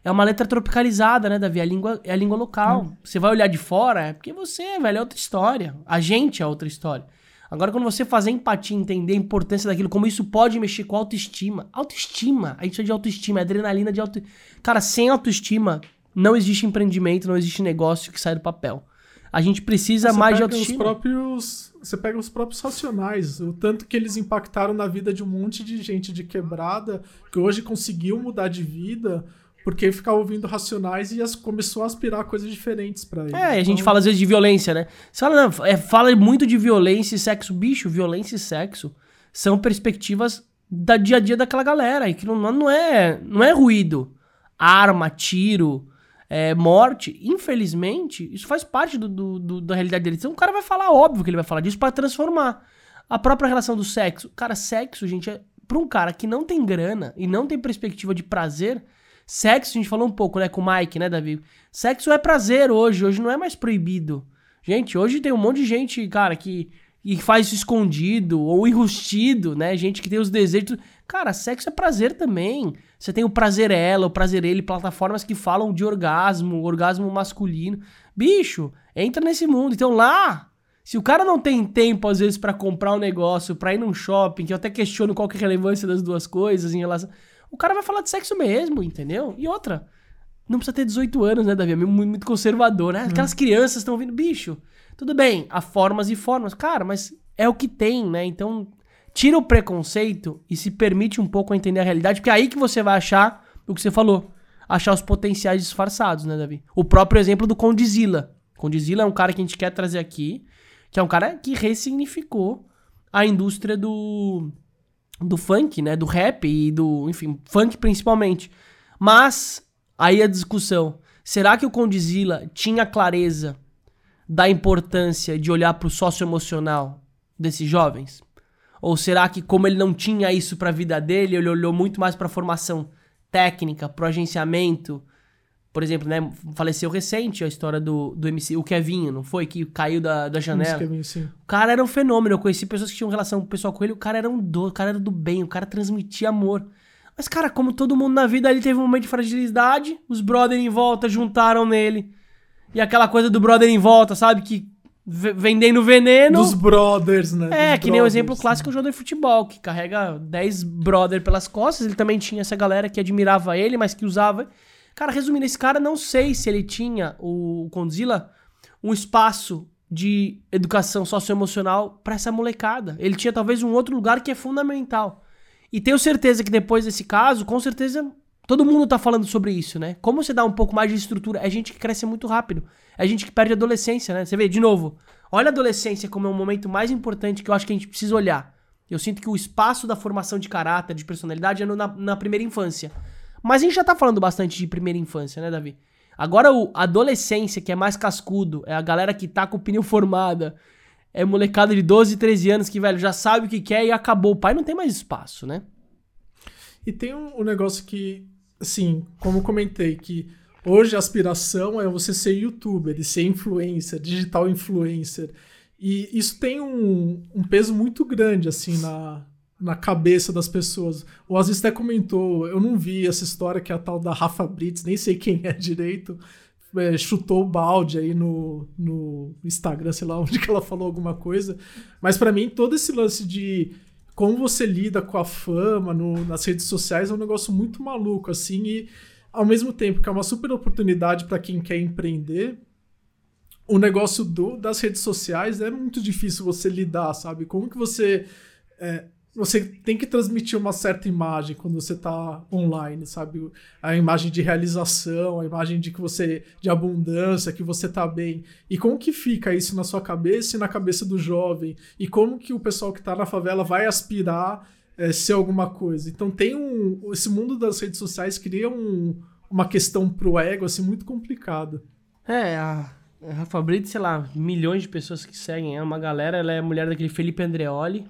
é uma letra tropicalizada, né, Davi? A língua, é a língua local. Hum. Você vai olhar de fora, é porque você, velho, é outra história. A gente é outra história. Agora, quando você fazer empatia, entender a importância daquilo, como isso pode mexer com autoestima. Autoestima. A gente chama de autoestima, é adrenalina de autoestima. Cara, sem autoestima, não existe empreendimento, não existe negócio que sai do papel. A gente precisa você mais de autoestima. Os próprios, você pega os próprios racionais, o tanto que eles impactaram na vida de um monte de gente de quebrada, que hoje conseguiu mudar de vida, porque ficava ouvindo racionais e as, começou a aspirar coisas diferentes para ele. É, então... a gente então fala às vezes de violência, né? Você fala, não, é, fala muito de violência e sexo. Bicho, violência e sexo são perspectivas da dia a dia daquela galera, e que não, não, é, não é ruído. Arma, tiro, é, morte, infelizmente, isso faz parte do, do, do, da realidade dele. Então o cara vai falar, óbvio que ele vai falar disso para transformar. A própria relação do sexo. Cara, sexo, gente, é, pra um cara que não tem grana e não tem perspectiva de prazer, sexo, a gente falou um pouco, né, com o Mike, né, Davi? Sexo é prazer hoje, hoje não é mais proibido. Gente, hoje tem um monte de gente, cara, que e faz isso escondido ou enrustido, né? Gente que tem os desejos. Cara, sexo é prazer também. Você tem o prazer ela, o prazer ele, plataformas que falam de orgasmo, orgasmo masculino. Bicho, entra nesse mundo. Então lá, se o cara não tem tempo às vezes para comprar um negócio, para ir num shopping, que eu até questiono qual que é a relevância das duas coisas em relação, o cara vai falar de sexo mesmo, entendeu? E outra, não precisa ter 18 anos, né, Davi? É muito, muito conservador, né? Aquelas hum. crianças estão ouvindo, bicho. Tudo bem, há formas e formas. Cara, mas é o que tem, né? Então, tira o preconceito e se permite um pouco a entender a realidade, porque é aí que você vai achar o que você falou. Achar os potenciais disfarçados, né, Davi? O próprio exemplo do Condizila. Condizila é um cara que a gente quer trazer aqui, que é um cara que ressignificou a indústria do do funk, né, do rap e do, enfim, funk principalmente. Mas aí a discussão, será que o Condizila tinha clareza da importância de olhar para o socioemocional desses jovens? Ou será que, como ele não tinha isso para a vida dele, ele olhou muito mais para a formação técnica, para o agenciamento? Por exemplo, né, faleceu recente a história do, do MC, o Kevinho, não foi? Que caiu da, da janela. Kevin, sim. O cara era um fenômeno. Eu conheci pessoas que tinham relação pessoal com ele. O cara era um do, o cara era do bem, o cara transmitia amor. Mas, cara, como todo mundo na vida, ele teve um momento de fragilidade. Os brothers em volta juntaram nele. E aquela coisa do brother em volta, sabe? Que vendendo veneno. Dos brothers, né? É, Dos que nem o brothers, exemplo clássico é o jogador de futebol, que carrega 10 brother pelas costas. Ele também tinha essa galera que admirava ele, mas que usava. Cara, resumindo, esse cara não sei se ele tinha, o Condzilla, um espaço de educação socioemocional pra essa molecada. Ele tinha talvez um outro lugar que é fundamental. E tenho certeza que depois desse caso, com certeza todo mundo tá falando sobre isso, né? Como você dá um pouco mais de estrutura? É gente que cresce muito rápido. É gente que perde a adolescência, né? Você vê, de novo, olha a adolescência como é um momento mais importante que eu acho que a gente precisa olhar. Eu sinto que o espaço da formação de caráter, de personalidade, é no- na, na primeira infância. Mas a gente já tá falando bastante de primeira infância, né, Davi? Agora, o adolescência, que é mais cascudo, é a galera que tá com opinião formada, é molecada de 12, 13 anos que, velho, já sabe o que quer e acabou. O pai não tem mais espaço, né? E tem um, um negócio que, assim, como comentei, que hoje a aspiração é você ser youtuber e ser influencer, digital influencer. E isso tem um, um peso muito grande, assim, na, na cabeça das pessoas. O Aziz até comentou, eu não vi essa história que é a tal da Rafa Brits, nem sei quem é direito, é, chutou o balde aí no, no Instagram, sei lá onde que ela falou alguma coisa. Mas pra mim, todo esse lance de como você lida com a fama no- nas redes sociais é um negócio muito maluco, assim, e ao mesmo tempo que é uma super oportunidade para quem quer empreender, o negócio do- das redes sociais é muito difícil você lidar, sabe? Como que você. é, você tem que transmitir uma certa imagem quando você tá online, sabe? A imagem de realização, a imagem de que você. de abundância, que você tá bem. E como que fica isso na sua cabeça e na cabeça do jovem? E como que o pessoal que tá na favela vai aspirar é, ser alguma coisa? Então tem um. Esse mundo das redes sociais cria um, uma questão pro ego, assim, muito complicada. É, a, Rafa Brito, sei lá, milhões de pessoas que seguem. É uma galera, ela é mulher daquele Felipe Andreoli,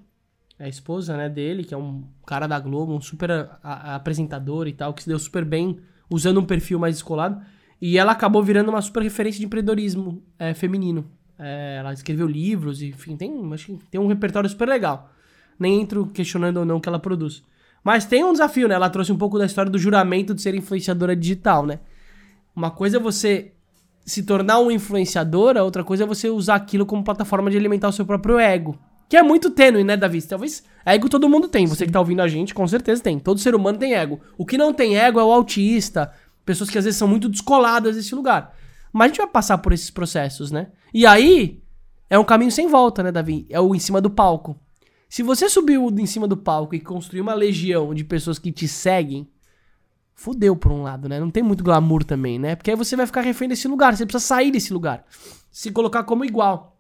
a esposa, né, dele, que é um cara da Globo, um super a- a- apresentador e tal, que se deu super bem usando um perfil mais descolado. E ela acabou virando uma super referência de empreendedorismo é, feminino. É, ela escreveu livros, enfim, tem, acho que tem um repertório super legal. Nem entro questionando ou não o que ela produz. Mas tem um desafio, né? Ela trouxe um pouco da história do juramento de ser influenciadora digital, né? Uma coisa é você se tornar um influenciador, a outra coisa é você usar aquilo como plataforma de alimentar o seu próprio ego. Que é muito tênue, né, Davi? Talvez ego todo mundo tem. Você que tá ouvindo a gente, com certeza tem. Todo ser humano tem ego. O que não tem ego é o autista, pessoas que às vezes são muito descoladas desse lugar. Mas a gente vai passar por esses processos, né? E aí, é um caminho sem volta, né, Davi? É o em cima do palco. Se você subiu em cima do palco e construir uma legião de pessoas que te seguem, fudeu por um lado, né? Não tem muito glamour também, né? Porque aí você vai ficar refém desse lugar, você precisa sair desse lugar. Se colocar como igual.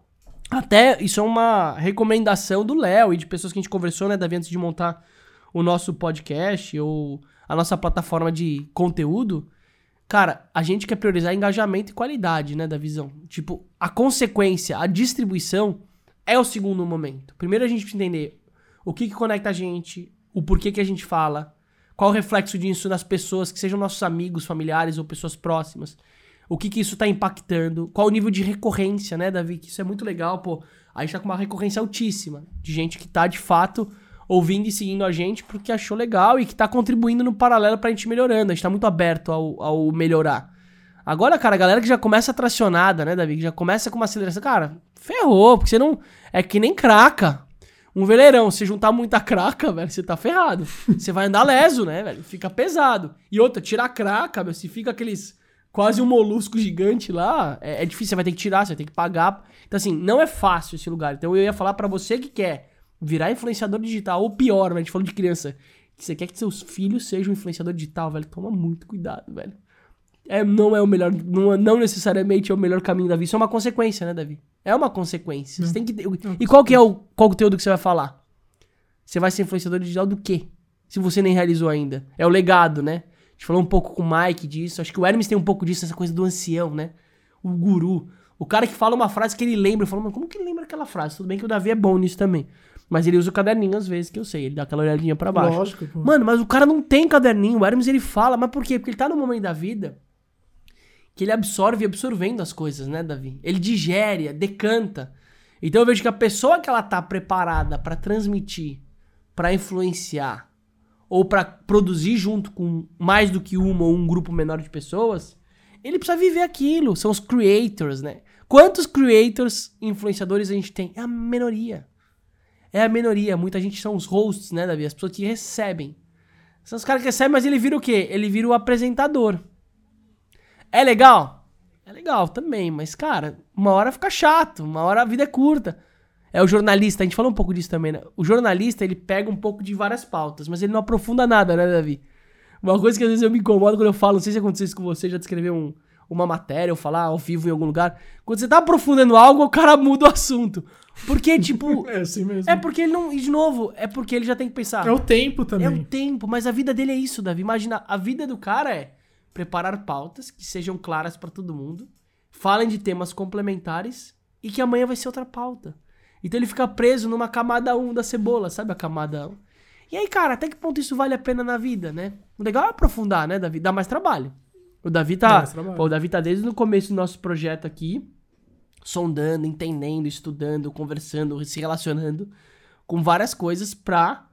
Até isso é uma recomendação do Léo e de pessoas que a gente conversou, né, Davi, antes de montar o nosso podcast ou a nossa plataforma de conteúdo. Cara, a gente quer priorizar engajamento e qualidade, né, da visão. Tipo, a consequência, a distribuição é o segundo momento. Primeiro a gente entender o que, que conecta a gente, o porquê que a gente fala, qual o reflexo disso nas pessoas que sejam nossos amigos, familiares ou pessoas próximas. O que que isso tá impactando, qual o nível de recorrência, né, Davi? Que isso é muito legal, pô. A gente tá com uma recorrência altíssima de gente que tá, de fato, ouvindo e seguindo a gente porque achou legal e que tá contribuindo no paralelo pra gente melhorando. A gente tá muito aberto ao, ao melhorar. Agora, cara, a galera que já começa tracionada, né, Davi? Que já começa com uma aceleração, cara, ferrou, porque você não. É que nem craca. Um veleirão, se juntar muita craca, velho, você tá ferrado. Você vai andar leso, né, velho? Fica pesado. E outra, tirar craca, meu, se fica aqueles. Quase um molusco gigante lá, é, é difícil, você vai ter que tirar, você vai ter que pagar. Então, assim, não é fácil esse lugar. Então, eu ia falar pra você que quer virar influenciador digital, ou pior, né, a gente falou de criança, que você quer que seus filhos sejam influenciador digital, velho, toma muito cuidado, velho. É, não é o melhor, não, não necessariamente é o melhor caminho da vida. Isso é uma consequência, né, Davi? É uma consequência. Você tem que ter- E qual que é o qual conteúdo que você vai falar? Você vai ser influenciador digital do quê? Se você nem realizou ainda. É o legado, né? A gente falou um pouco com o Mike disso. Acho que o Hermes tem um pouco disso, essa coisa do ancião, né? O guru. O cara que fala uma frase que ele lembra. Fala, mas como que ele lembra aquela frase? Tudo bem que o Davi é bom nisso também. Mas ele usa o caderninho às vezes, que eu sei. Ele dá aquela olhadinha pra baixo. Lógico, pô. Mano, mas o cara não tem caderninho. O Hermes ele fala, mas por quê? Porque ele tá num momento da vida que ele absorve absorvendo as coisas, né, Davi? Ele digere, decanta. Então eu vejo que a pessoa que ela tá preparada pra transmitir, pra influenciar ou pra produzir junto com mais do que uma ou um grupo menor de pessoas, ele precisa viver aquilo. São os creators, né? Quantos creators, influenciadores a gente tem? É a minoria. É a minoria. Muita gente são os hosts, né, Davi? As pessoas que recebem. São os caras que recebem, mas ele vira o quê? Ele vira o apresentador. É legal? É legal também, mas, cara, uma hora fica chato, uma hora a vida é curta. É o jornalista, a gente falou um pouco disso também, né? O jornalista, ele pega um pouco de várias pautas, mas ele não aprofunda nada, né, Davi? Uma coisa que às vezes eu me incomodo quando eu falo, não sei se aconteceu isso com você, já descreveu um, uma matéria ou falar ao vivo em algum lugar. Quando você tá aprofundando algo, o cara muda o assunto. Porque, tipo. é assim mesmo. É porque ele não. E de novo, é porque ele já tem que pensar. É o tempo também. É o tempo, mas a vida dele é isso, Davi. Imagina, a vida do cara é preparar pautas que sejam claras para todo mundo, falem de temas complementares e que amanhã vai ser outra pauta. Então ele fica preso numa camada 1 da cebola, sabe a camada 1? E aí, cara, até que ponto isso vale a pena na vida, né? O legal é aprofundar, né, Davi? Dá mais trabalho. O Davi tá. Pô, o Davi tá desde o começo do nosso projeto aqui, sondando, entendendo, estudando, conversando, se relacionando com várias coisas pra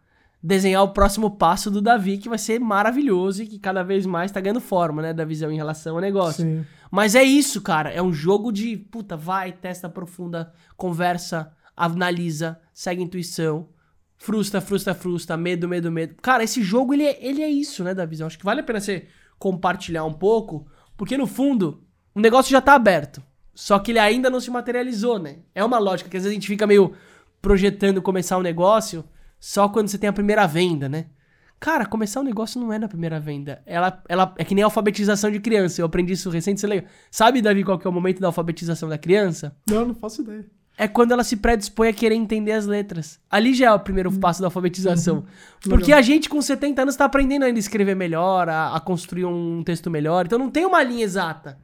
desenhar o próximo passo do Davi, que vai ser maravilhoso e que cada vez mais tá ganhando forma, né, da visão em relação ao negócio. Sim. Mas é isso, cara. É um jogo de, puta, vai, testa, aprofunda, conversa, analisa, segue a intuição, frustra, frustra, frustra, medo, medo, medo. Cara, esse jogo, ele é, ele é isso, né, da visão. Acho que vale a pena você compartilhar um pouco, porque no fundo, o negócio já tá aberto. Só que ele ainda não se materializou, né? É uma lógica que às vezes a gente fica meio projetando começar um negócio só quando você tem a primeira venda, né? Cara, começar um negócio não é na primeira venda. Ela, ela é que nem a alfabetização de criança. Eu aprendi isso recente, você lembra? Sabe, Davi, qual que é o momento da alfabetização da criança? Não, não faço ideia. É quando ela se predispõe a querer entender as letras. Ali já é o primeiro uhum. passo da alfabetização. Uhum. Porque a gente, com 70 anos, está aprendendo ainda a escrever melhor, a, a construir um texto melhor. Então não tem uma linha exata.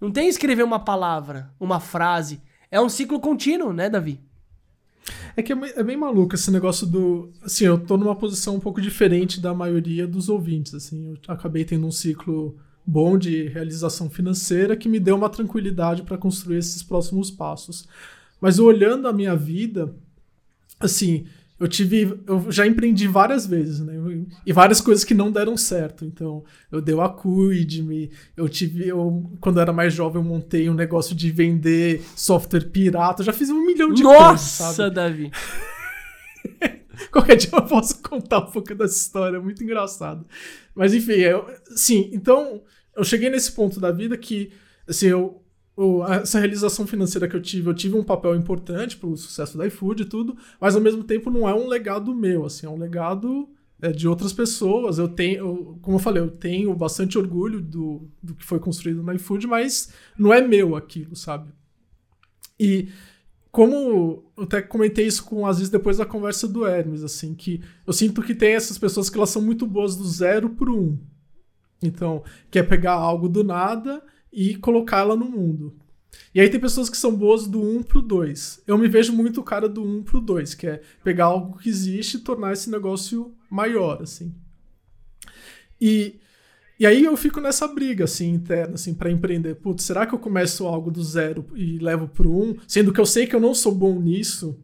Não tem escrever uma palavra, uma frase. É um ciclo contínuo, né, Davi? É que é, é bem maluco esse negócio do. Assim, eu tô numa posição um pouco diferente da maioria dos ouvintes. Assim, eu acabei tendo um ciclo bom de realização financeira que me deu uma tranquilidade para construir esses próximos passos. Mas olhando a minha vida, assim, eu tive. Eu já empreendi várias vezes, né? E várias coisas que não deram certo. Então, eu dei a Cuide-me, eu tive. Eu, quando eu era mais jovem, eu montei um negócio de vender software pirata. Eu já fiz um milhão de Nossa, coisas. Nossa, Davi! Qualquer dia eu posso contar um pouco dessa história, é muito engraçado. Mas enfim, eu, sim, então eu cheguei nesse ponto da vida que, assim, eu essa realização financeira que eu tive, eu tive um papel importante pro sucesso da iFood e tudo, mas ao mesmo tempo não é um legado meu, assim, é um legado é, de outras pessoas. Eu tenho, eu, como eu falei, eu tenho bastante orgulho do, do que foi construído na iFood, mas não é meu aquilo, sabe? E como eu até comentei isso com às vezes depois da conversa do Hermes, assim, que eu sinto que tem essas pessoas que elas são muito boas do zero pro um. Então, quer pegar algo do nada e colocá-la no mundo. E aí tem pessoas que são boas do 1 pro 2. Eu me vejo muito o cara do 1 pro 2, que é pegar algo que existe e tornar esse negócio maior, assim. E, e aí eu fico nessa briga, assim, interna, assim, para empreender. Putz, será que eu começo algo do zero e levo pro 1? Sendo que eu sei que eu não sou bom nisso.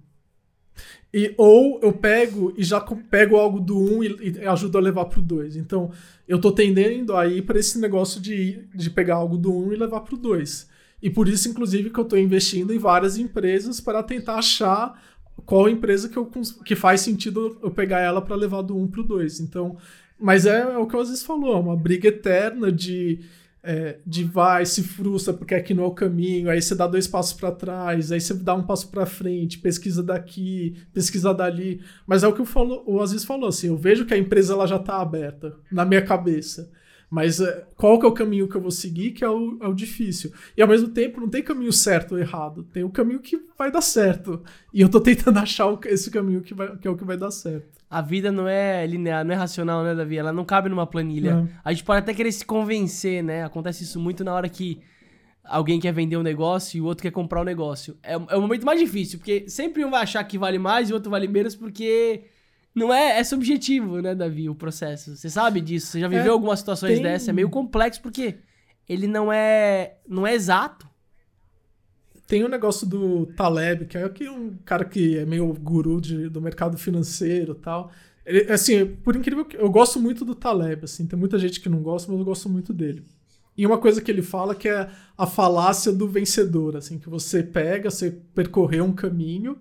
E, ou eu pego e já pego algo do 1 e, e ajudo a levar pro 2. Então, eu tô tendendo a ir para esse negócio de, de pegar algo do 1 e levar pro 2. E por isso, inclusive, que eu tô investindo em várias empresas para tentar achar qual empresa que, eu, que faz sentido eu pegar ela para levar do 1 pro 2. Então, mas é, é o que o Aziz falou, é uma briga eterna de é, de vai, se frustra porque aqui não é o caminho, aí você dá dois passos para trás, aí você dá um passo para frente, pesquisa daqui, pesquisa dali. Mas é o que eu falo, o Aziz falou assim, eu vejo que a empresa ela já está aberta na minha cabeça. Mas é, qual que é o caminho que eu vou seguir, que é o, é o difícil. E ao mesmo tempo, não tem caminho certo ou errado. Tem o caminho que vai dar certo. E eu tô tentando achar o, esse caminho que, vai, que é o que vai dar certo. A vida não é linear, não é racional, né, Davi? Ela não cabe numa planilha. A gente pode até querer se convencer, né? Acontece isso muito na hora que alguém quer vender um negócio e o outro quer comprar um negócio. É, é o momento mais difícil, porque sempre um vai achar que vale mais e o outro vale menos, porque não é, é subjetivo, né, Davi, o processo. Você sabe disso? Você já viveu é, algumas situações tem... dessas? É meio complexo porque ele não é não é exato. Tem o negócio do Taleb, que é um cara que é meio guru de, do mercado financeiro e tal. Ele, assim, por incrível que eu gosto muito do Taleb, assim, tem muita gente que não gosta, mas eu gosto muito dele. E uma coisa que ele fala que é a falácia do vencedor, assim, que você pega, você percorreu um caminho,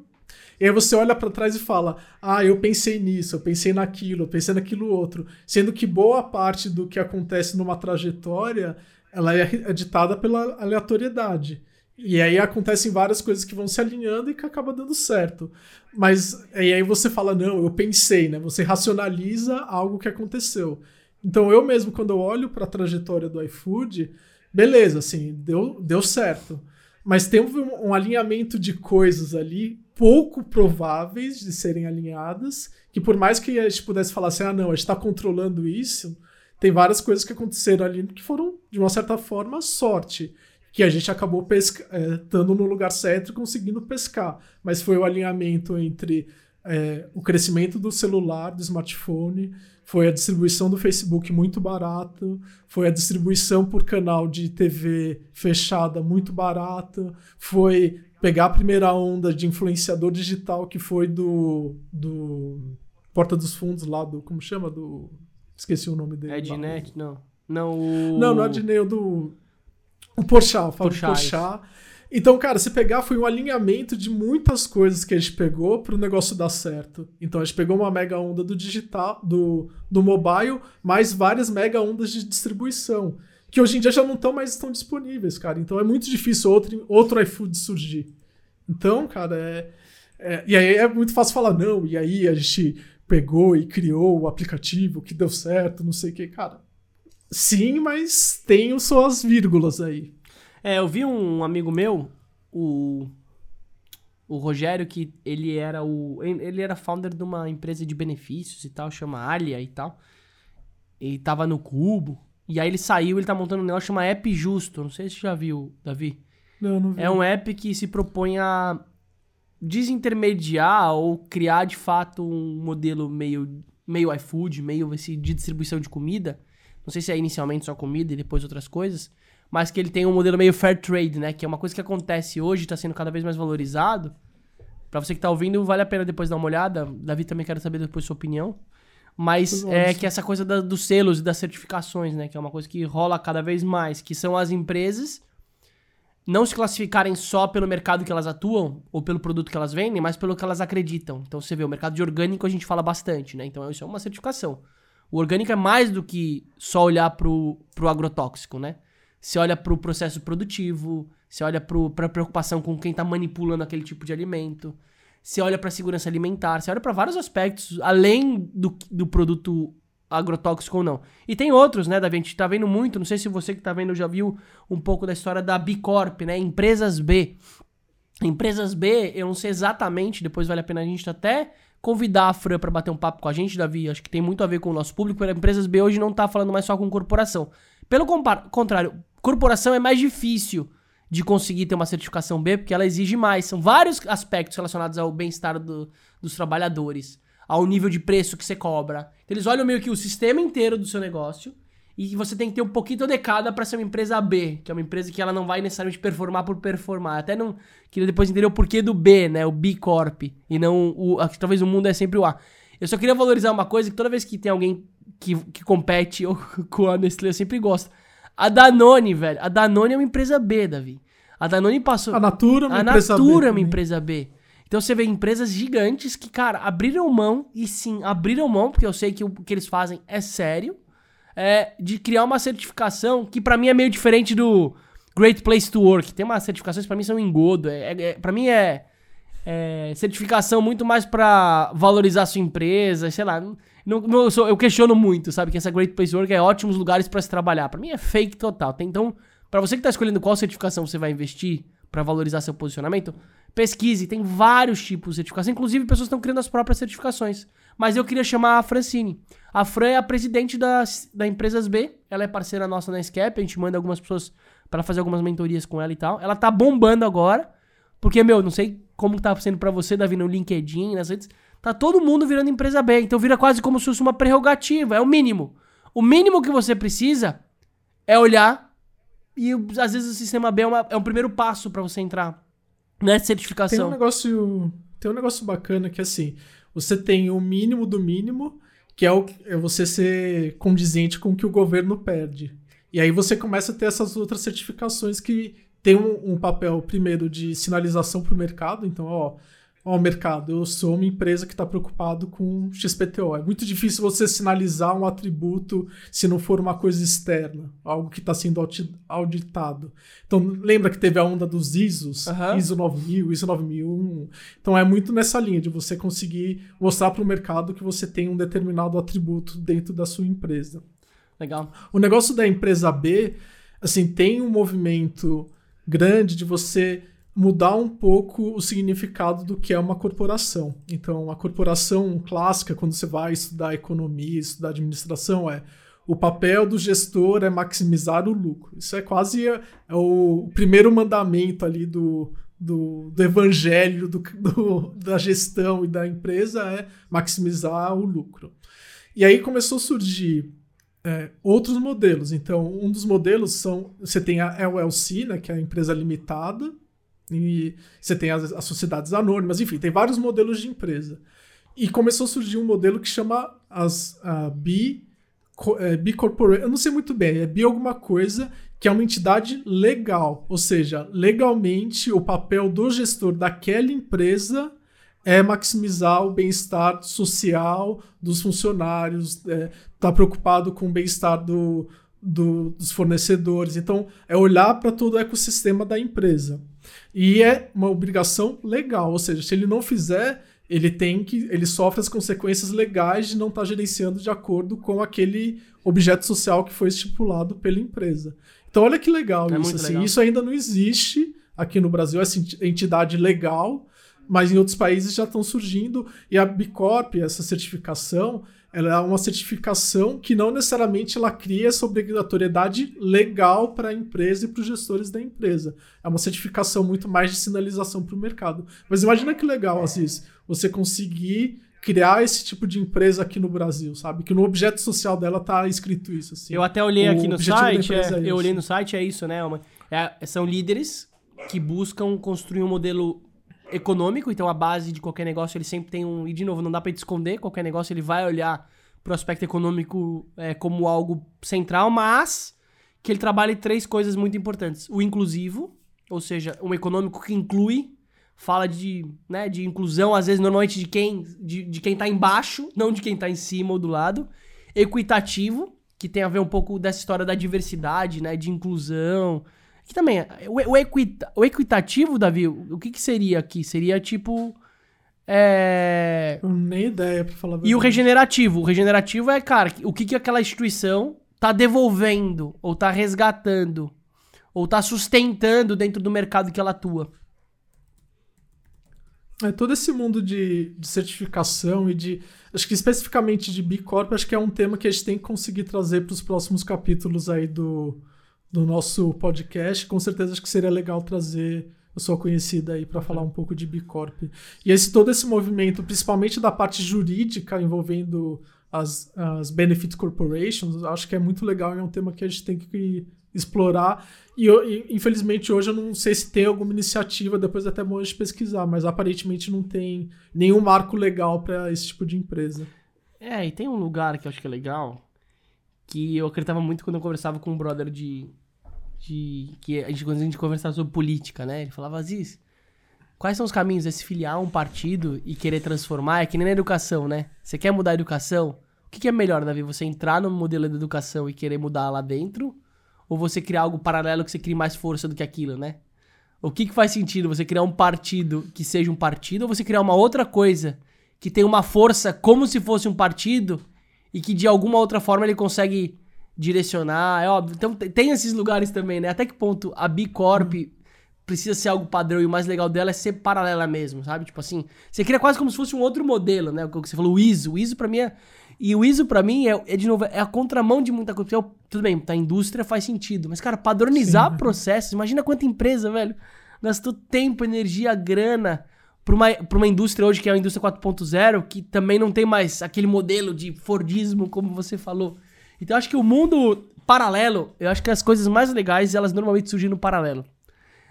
e aí você olha para trás e fala: "Ah, eu pensei nisso, eu pensei naquilo, eu pensei naquilo outro", sendo que boa parte do que acontece numa trajetória, ela é ditada pela aleatoriedade. E aí acontecem várias coisas que vão se alinhando e que acaba dando certo. Mas e aí você fala, não, eu pensei, né? Você racionaliza algo que aconteceu. Então eu mesmo, quando eu olho para a trajetória do iFood, beleza, assim, deu, deu certo. Mas tem um, um alinhamento de coisas ali pouco prováveis de serem alinhadas, que por mais que a gente pudesse falar assim, ah, não, a gente está controlando isso, tem várias coisas que aconteceram ali que foram, de uma certa forma, sorte que a gente acabou pesca, é, estando no lugar certo e conseguindo pescar. Mas foi o alinhamento entre é, o crescimento do celular, do smartphone, foi a distribuição do Facebook muito barato, foi a distribuição por canal de TV fechada muito barata, foi pegar a primeira onda de influenciador digital que foi do, do Porta dos Fundos lá do como chama do esqueci o nome dele. Ednet, não. Não, o... não, não é Ednet, o do o Porchat, o Fábio Porchat. Então, cara, se pegar foi um alinhamento de muitas coisas que a gente pegou para o negócio dar certo. Então a gente pegou uma mega onda do digital, do, do mobile, mais várias mega ondas de distribuição, que hoje em dia já não estão mais estão disponíveis, cara. Então é muito difícil outro, outro iFood surgir. Então, cara, é, é, e aí é muito fácil falar não, e aí a gente pegou e criou o aplicativo que deu certo, não sei o que, cara. Sim, mas tem suas vírgulas aí. É, eu vi um amigo meu, o o Rogério, que ele era o ele era founder de uma empresa de benefícios e tal, chama Alia e tal. E tava no Cubo. E aí ele saiu, ele tá montando um negócio chama App Justo. Não sei se você já viu, Davi. Não, não vi. É um app que se propõe a desintermediar ou criar de fato um modelo meio meio iFood, meio esse de distribuição de comida não sei se é inicialmente só comida e depois outras coisas. Mas que ele tem um modelo meio fair trade, né? Que é uma coisa que acontece hoje, está sendo cada vez mais valorizado. Para você que tá ouvindo, vale a pena depois dar uma olhada. Davi também quero saber depois sua opinião. Mas é que essa coisa da, dos selos e das certificações, né? Que é uma coisa que rola cada vez mais. Que são as empresas não se classificarem só pelo mercado que elas atuam ou pelo produto que elas vendem, mas pelo que elas acreditam. Então você vê, o mercado de orgânico a gente fala bastante, né? Então isso é uma certificação. O orgânico é mais do que só olhar pro, pro agrotóxico, né? Você olha pro processo produtivo, você olha pro, pra preocupação com quem tá manipulando aquele tipo de alimento, você olha pra segurança alimentar, você olha para vários aspectos, além do, do produto agrotóxico ou não. E tem outros, né, Davi? A gente tá vendo muito, não sei se você que tá vendo já viu um pouco da história da B Corp, né? Empresas B. Empresas B, eu não sei exatamente, depois vale a pena a gente até convidar a Fran para bater um papo com a gente, Davi. Acho que tem muito a ver com o nosso público. Porque empresas B hoje não está falando mais só com corporação. Pelo contrário, corporação é mais difícil de conseguir ter uma certificação B, porque ela exige mais. São vários aspectos relacionados ao bem-estar do, dos trabalhadores, ao nível de preço que você cobra. Então, eles olham meio que o sistema inteiro do seu negócio e você tem que ter um pouquinho de cada para ser uma empresa B, que é uma empresa que ela não vai necessariamente performar por performar. Até não queria depois entender o porquê do B, né? O B Corp. E não o. Talvez o mundo é sempre o A. Eu só queria valorizar uma coisa que toda vez que tem alguém que, que compete ou, com a Nestlé, eu sempre gosto. A Danone, velho. A Danone é uma empresa B, Davi. A Danone passou. A Natura é uma a empresa Natura B. é uma empresa B. Então você vê empresas gigantes que, cara, abriram mão, e sim, abriram mão, porque eu sei que o que eles fazem é sério é, de criar uma certificação que para mim é meio diferente do Great Place to Work. Tem umas certificações para mim são engodo. É, é, para mim é, é, certificação muito mais para valorizar sua empresa, sei lá. Não, não, eu, sou, eu, questiono muito, sabe? Que essa Great Place to Work é ótimos lugares para se trabalhar. Para mim é fake total. Então, para você que tá escolhendo qual certificação você vai investir para valorizar seu posicionamento, pesquise. Tem vários tipos de certificação. Inclusive, pessoas estão criando as próprias certificações. Mas eu queria chamar a Francine. A Fran é a presidente da, da Empresas B. Ela é parceira nossa na Scap. A gente manda algumas pessoas para fazer algumas mentorias com ela e tal. Ela tá bombando agora. Porque, meu, não sei como tá sendo para você, Davi, no LinkedIn, nas redes. Tá todo mundo virando empresa B. Então vira quase como se fosse uma prerrogativa. É o mínimo. O mínimo que você precisa é olhar. E às vezes o sistema B é, uma, é um primeiro passo para você entrar nessa certificação. Tem um negócio. Tem um negócio bacana que assim você tem o mínimo do mínimo, que é, o, é você ser condizente com o que o governo perde. E aí você começa a ter essas outras certificações que tem um, um papel, primeiro, de sinalização para o mercado. Então, ó, ó, mercado, eu sou uma empresa que está preocupado com XPTO. É muito difícil você sinalizar um atributo se não for uma coisa externa, algo que está sendo auditado. Então, lembra que teve a onda dos ISOs, uhum. ISO 9000, ISO 9001. Então, é muito nessa linha de você conseguir mostrar para o mercado que você tem um determinado atributo dentro da sua empresa. Legal. O negócio da empresa B, assim, tem um movimento grande de você mudar um pouco o significado do que é uma corporação. Então, a corporação clássica, quando você vai estudar economia, estudar administração, é o papel do gestor é maximizar o lucro. Isso é quase é, é o primeiro mandamento ali do, do, do evangelho do, do, da gestão e da empresa é maximizar o lucro. E aí começou a surgir é, outros modelos. Então, um dos modelos são. Você tem a LLC, né, que é a empresa limitada, e você tem as, as sociedades anônimas, enfim, tem vários modelos de empresa. E começou a surgir um modelo que chama as a B, é, B Corporation. Eu não sei muito bem, é B alguma coisa, que é uma entidade legal. Ou seja, legalmente o papel do gestor daquela empresa é maximizar o bem-estar social dos funcionários, é, tá preocupado com o bem-estar do, do, dos fornecedores. Então, é olhar para todo o ecossistema da empresa. E é uma obrigação legal, ou seja, se ele não fizer, ele tem que. ele sofre as consequências legais de não estar tá gerenciando de acordo com aquele objeto social que foi estipulado pela empresa. Então, olha que legal é isso. Assim, legal. Isso ainda não existe aqui no Brasil, essa entidade legal mas em outros países já estão surgindo e a Bicorp, essa certificação, ela é uma certificação que não necessariamente ela cria essa obrigatoriedade legal para a empresa e para os gestores da empresa. É uma certificação muito mais de sinalização para o mercado. Mas imagina que legal, Aziz, você conseguir criar esse tipo de empresa aqui no Brasil, sabe? Que no objeto social dela tá escrito isso. Assim. Eu até olhei o aqui no site, é, é eu olhei no site, é isso, né? Uma, é, são líderes que buscam construir um modelo econômico, então a base de qualquer negócio ele sempre tem um. E de novo, não dá para esconder, qualquer negócio ele vai olhar pro aspecto econômico é, como algo central, mas que ele trabalha três coisas muito importantes. O inclusivo, ou seja, um econômico que inclui, fala de, né, de inclusão, às vezes, normalmente de quem, de, de quem tá embaixo, não de quem tá em cima ou do lado. Equitativo, que tem a ver um pouco dessa história da diversidade, né, de inclusão, que também, o, o, equita, o equitativo, Davi, o que, que seria aqui? Seria tipo. É... Nem ideia, pra falar E o regenerativo? O regenerativo é, cara, o que, que aquela instituição tá devolvendo, ou tá resgatando, ou tá sustentando dentro do mercado que ela atua. É, todo esse mundo de, de certificação e de. Acho que especificamente de B Corp, acho que é um tema que a gente tem que conseguir trazer para os próximos capítulos aí do, do nosso podcast, com certeza acho que seria legal trazer a sua conhecida aí para falar um pouco de Bicorp. E esse todo esse movimento, principalmente da parte jurídica envolvendo as, as Benefit Corporations, acho que é muito legal e é um tema que a gente tem que explorar. E, e infelizmente hoje eu não sei se tem alguma iniciativa, depois até bom de pesquisar, mas aparentemente não tem nenhum marco legal para esse tipo de empresa. É, e tem um lugar que eu acho que é legal, que eu acreditava muito quando eu conversava com um brother de de que a gente, quando a gente conversava sobre política, né? Ele falava, Aziz, quais são os caminhos de se filiar a um partido e querer transformar? É que nem na educação, né? Você quer mudar a educação? O que, que é melhor, Davi? Você entrar no modelo de educação e querer mudar lá dentro? Ou você criar algo paralelo que você crie mais força do que aquilo, né? O que, que faz sentido? Você criar um partido que seja um partido ou você criar uma outra coisa que tem uma força como se fosse um partido e que de alguma outra forma ele consegue direcionar, é óbvio. Então tem esses lugares também, né? Até que ponto a B Corp uhum. precisa ser algo padrão e o mais legal dela é ser paralela mesmo, sabe? Tipo assim, você cria quase como se fosse um outro modelo, né? O que você falou, o ISO. O ISO pra mim é. E o ISO pra mim é, é de novo, é a contramão de muita coisa. Porque, tudo bem, tá, a indústria faz sentido. Mas, cara, padronizar Sim. processos, imagina quanta empresa, velho, gastou tempo, energia, grana para uma, pra uma indústria hoje que é a indústria 4.0, que também não tem mais aquele modelo de Fordismo, como você falou. Então eu acho que o mundo paralelo, eu acho que as coisas mais legais, elas normalmente surgem no paralelo.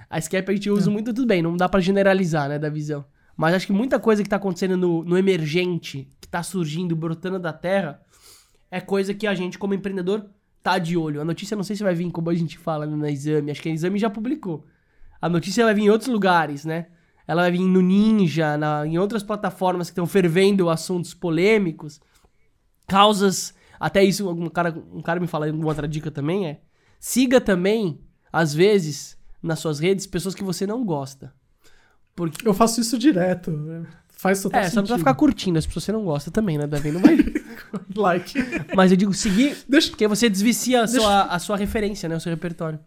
A Skype a gente usa é. muito, tudo bem, não dá para generalizar, né, da visão. Mas acho que muita coisa que tá acontecendo no, no emergente, que tá surgindo, brotando da terra, é coisa que a gente, como empreendedor, tá de olho. A notícia não sei se vai vir como a gente fala no exame, acho que a exame já publicou. A notícia vai vir em outros lugares, né? Ela vai vir no Ninja, na, em outras plataformas que estão fervendo assuntos polêmicos. Causas. Até isso, um cara, um cara me fala, uma outra dica também é. Siga também, às vezes, nas suas redes, pessoas que você não gosta. Porque... Eu faço isso direto. Né? Faz total É, sentido. só não precisa ficar curtindo as pessoas que você não gosta também, né, Davi? Não vai. like. Mas eu digo seguir, Deixa- porque você desvicia a Deixa- sua, a sua referência, né? O seu repertório.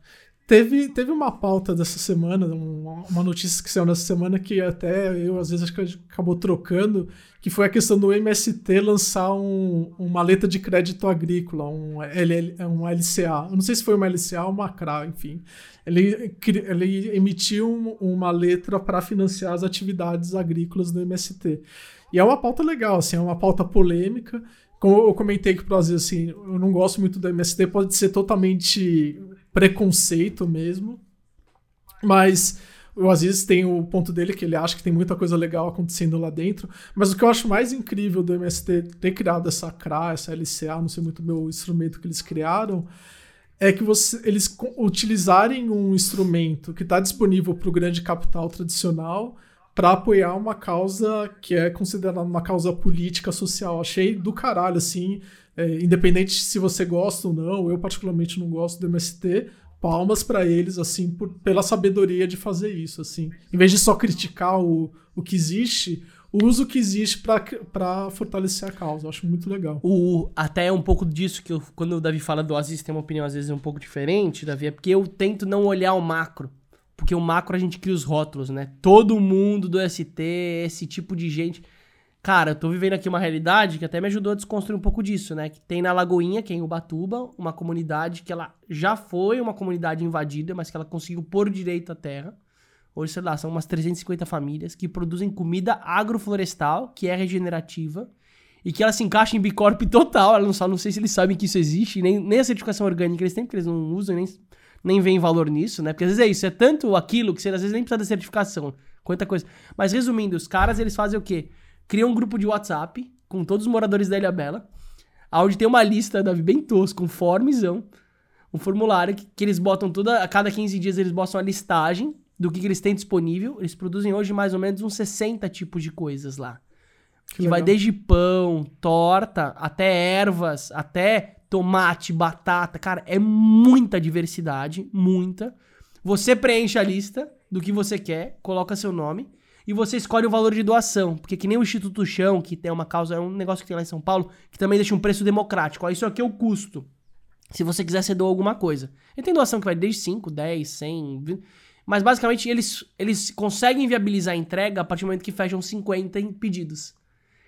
Teve, teve uma pauta dessa semana, um- uma notícia que saiu nessa semana que até eu, às vezes, acho que acabou trocando, que foi a questão do MST lançar um, uma letra de crédito agrícola, um, LL, um LCA. Eu não sei se foi uma LCA ou uma CRA, enfim. Ele, ele emitiu um- uma letra para financiar as atividades agrícolas do MST. E é uma pauta legal, assim, é uma pauta polêmica. Como eu comentei que Brasil, assim, eu não gosto muito do MST, pode ser totalmente preconceito mesmo. Mas o Aziz tem o ponto dele que ele acha que tem muita coisa legal acontecendo lá dentro. Mas o que eu acho mais incrível do MST ter criado essa CRA, essa LCA, não sei muito o meu instrumento que eles criaram, é que você, eles utilizarem um instrumento que está disponível para o grande capital tradicional para apoiar uma causa que é considerada uma causa política social. Achei do caralho, assim, é, independente se você gosta ou não, eu particularmente não gosto do MST, palmas para eles, assim, por- pela sabedoria de fazer isso, assim. Em vez de só criticar o, o que existe, usa o que existe para fortalecer a causa. Eu acho muito legal. O, até é um pouco disso que eu, quando o Davi fala do Aziz tem uma opinião às vezes um pouco diferente, Davi, é porque eu tento não olhar o macro. Porque o macro a gente cria os rótulos, né? Todo mundo do ST, esse tipo de gente. Cara, eu tô vivendo aqui uma realidade que até me ajudou a desconstruir um pouco disso, né? Que tem na Lagoinha, que é em Ubatuba, uma comunidade que ela já foi uma comunidade invadida, mas que ela conseguiu pôr direito à terra. Hoje, sei lá, são umas 350 famílias que produzem comida agroflorestal, que é regenerativa, e que ela se encaixa em Bicorp total. Ela não, só, não sei se eles sabem que isso existe, nem, nem a certificação orgânica eles têm, porque eles não usam, nem, nem veem valor nisso, né? Porque às vezes é isso, é tanto aquilo que você às vezes nem precisa da certificação. Quanta coisa. Mas resumindo, os caras eles fazem o quê? Criam um grupo de WhatsApp com todos os moradores da Ilha Bela, onde tem uma lista, Davi, bem tosco, um formezão, um formulário que, que eles botam toda. A cada 15 dias eles botam a listagem do que, que eles têm disponível. Eles produzem hoje mais ou menos uns 60 tipos de coisas lá. Que, legal. vai desde pão, torta, até ervas, até tomate, batata. Cara, é muita diversidade, muita. Você preenche a lista do que você quer, coloca seu nome e você escolhe o valor de doação. Porque que nem o Instituto Chão, que tem uma causa, é um negócio que tem lá em São Paulo, que também deixa um preço democrático. Ó, isso aqui é o custo. Se você quiser, você doa alguma coisa. E tem doação que vai desde 5, 10, 100, 20. Mas basicamente eles, eles conseguem viabilizar a entrega a partir do momento que fecham 50 em pedidos.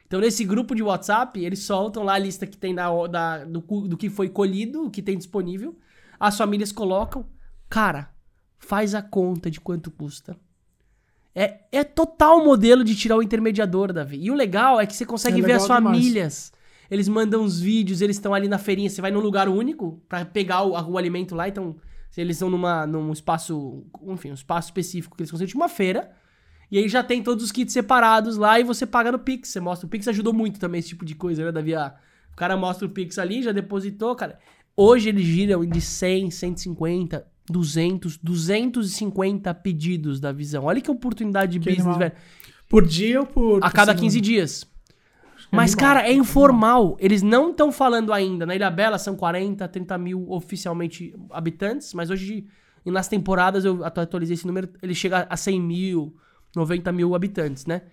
Então, nesse grupo de WhatsApp, eles soltam lá a lista que tem da, da- do, do que foi colhido, o que tem disponível. As famílias colocam. Cara, faz a conta de quanto custa. É, é total modelo de tirar o intermediador, Davi. E o legal é que você consegue É ver as demais. famílias. Eles mandam os vídeos, eles estão ali na feirinha. Você vai num lugar único pra pegar o, o alimento lá. Então, eles estão numa, num espaço, enfim, um espaço específico que eles conseguem, tipo uma feira. E aí já tem todos os kits separados lá e você paga no Pix. Você mostra. O Pix ajudou muito também esse tipo de coisa, né, Davi? Ah, o cara mostra o Pix ali, já depositou, cara. Hoje eles giram de 100, 150, 200, 250 pedidos da visão. Olha que oportunidade de Que business, animal. velho. Por dia ou por. A cada semana? 15 dias. Mas, animal, cara, é informal. Eles não estão falando ainda. Na Ilha Bela são 40, 30 mil oficialmente habitantes, mas hoje, e nas temporadas, eu atu- atualizei esse número, ele chega a 100 mil, 90 mil habitantes, né?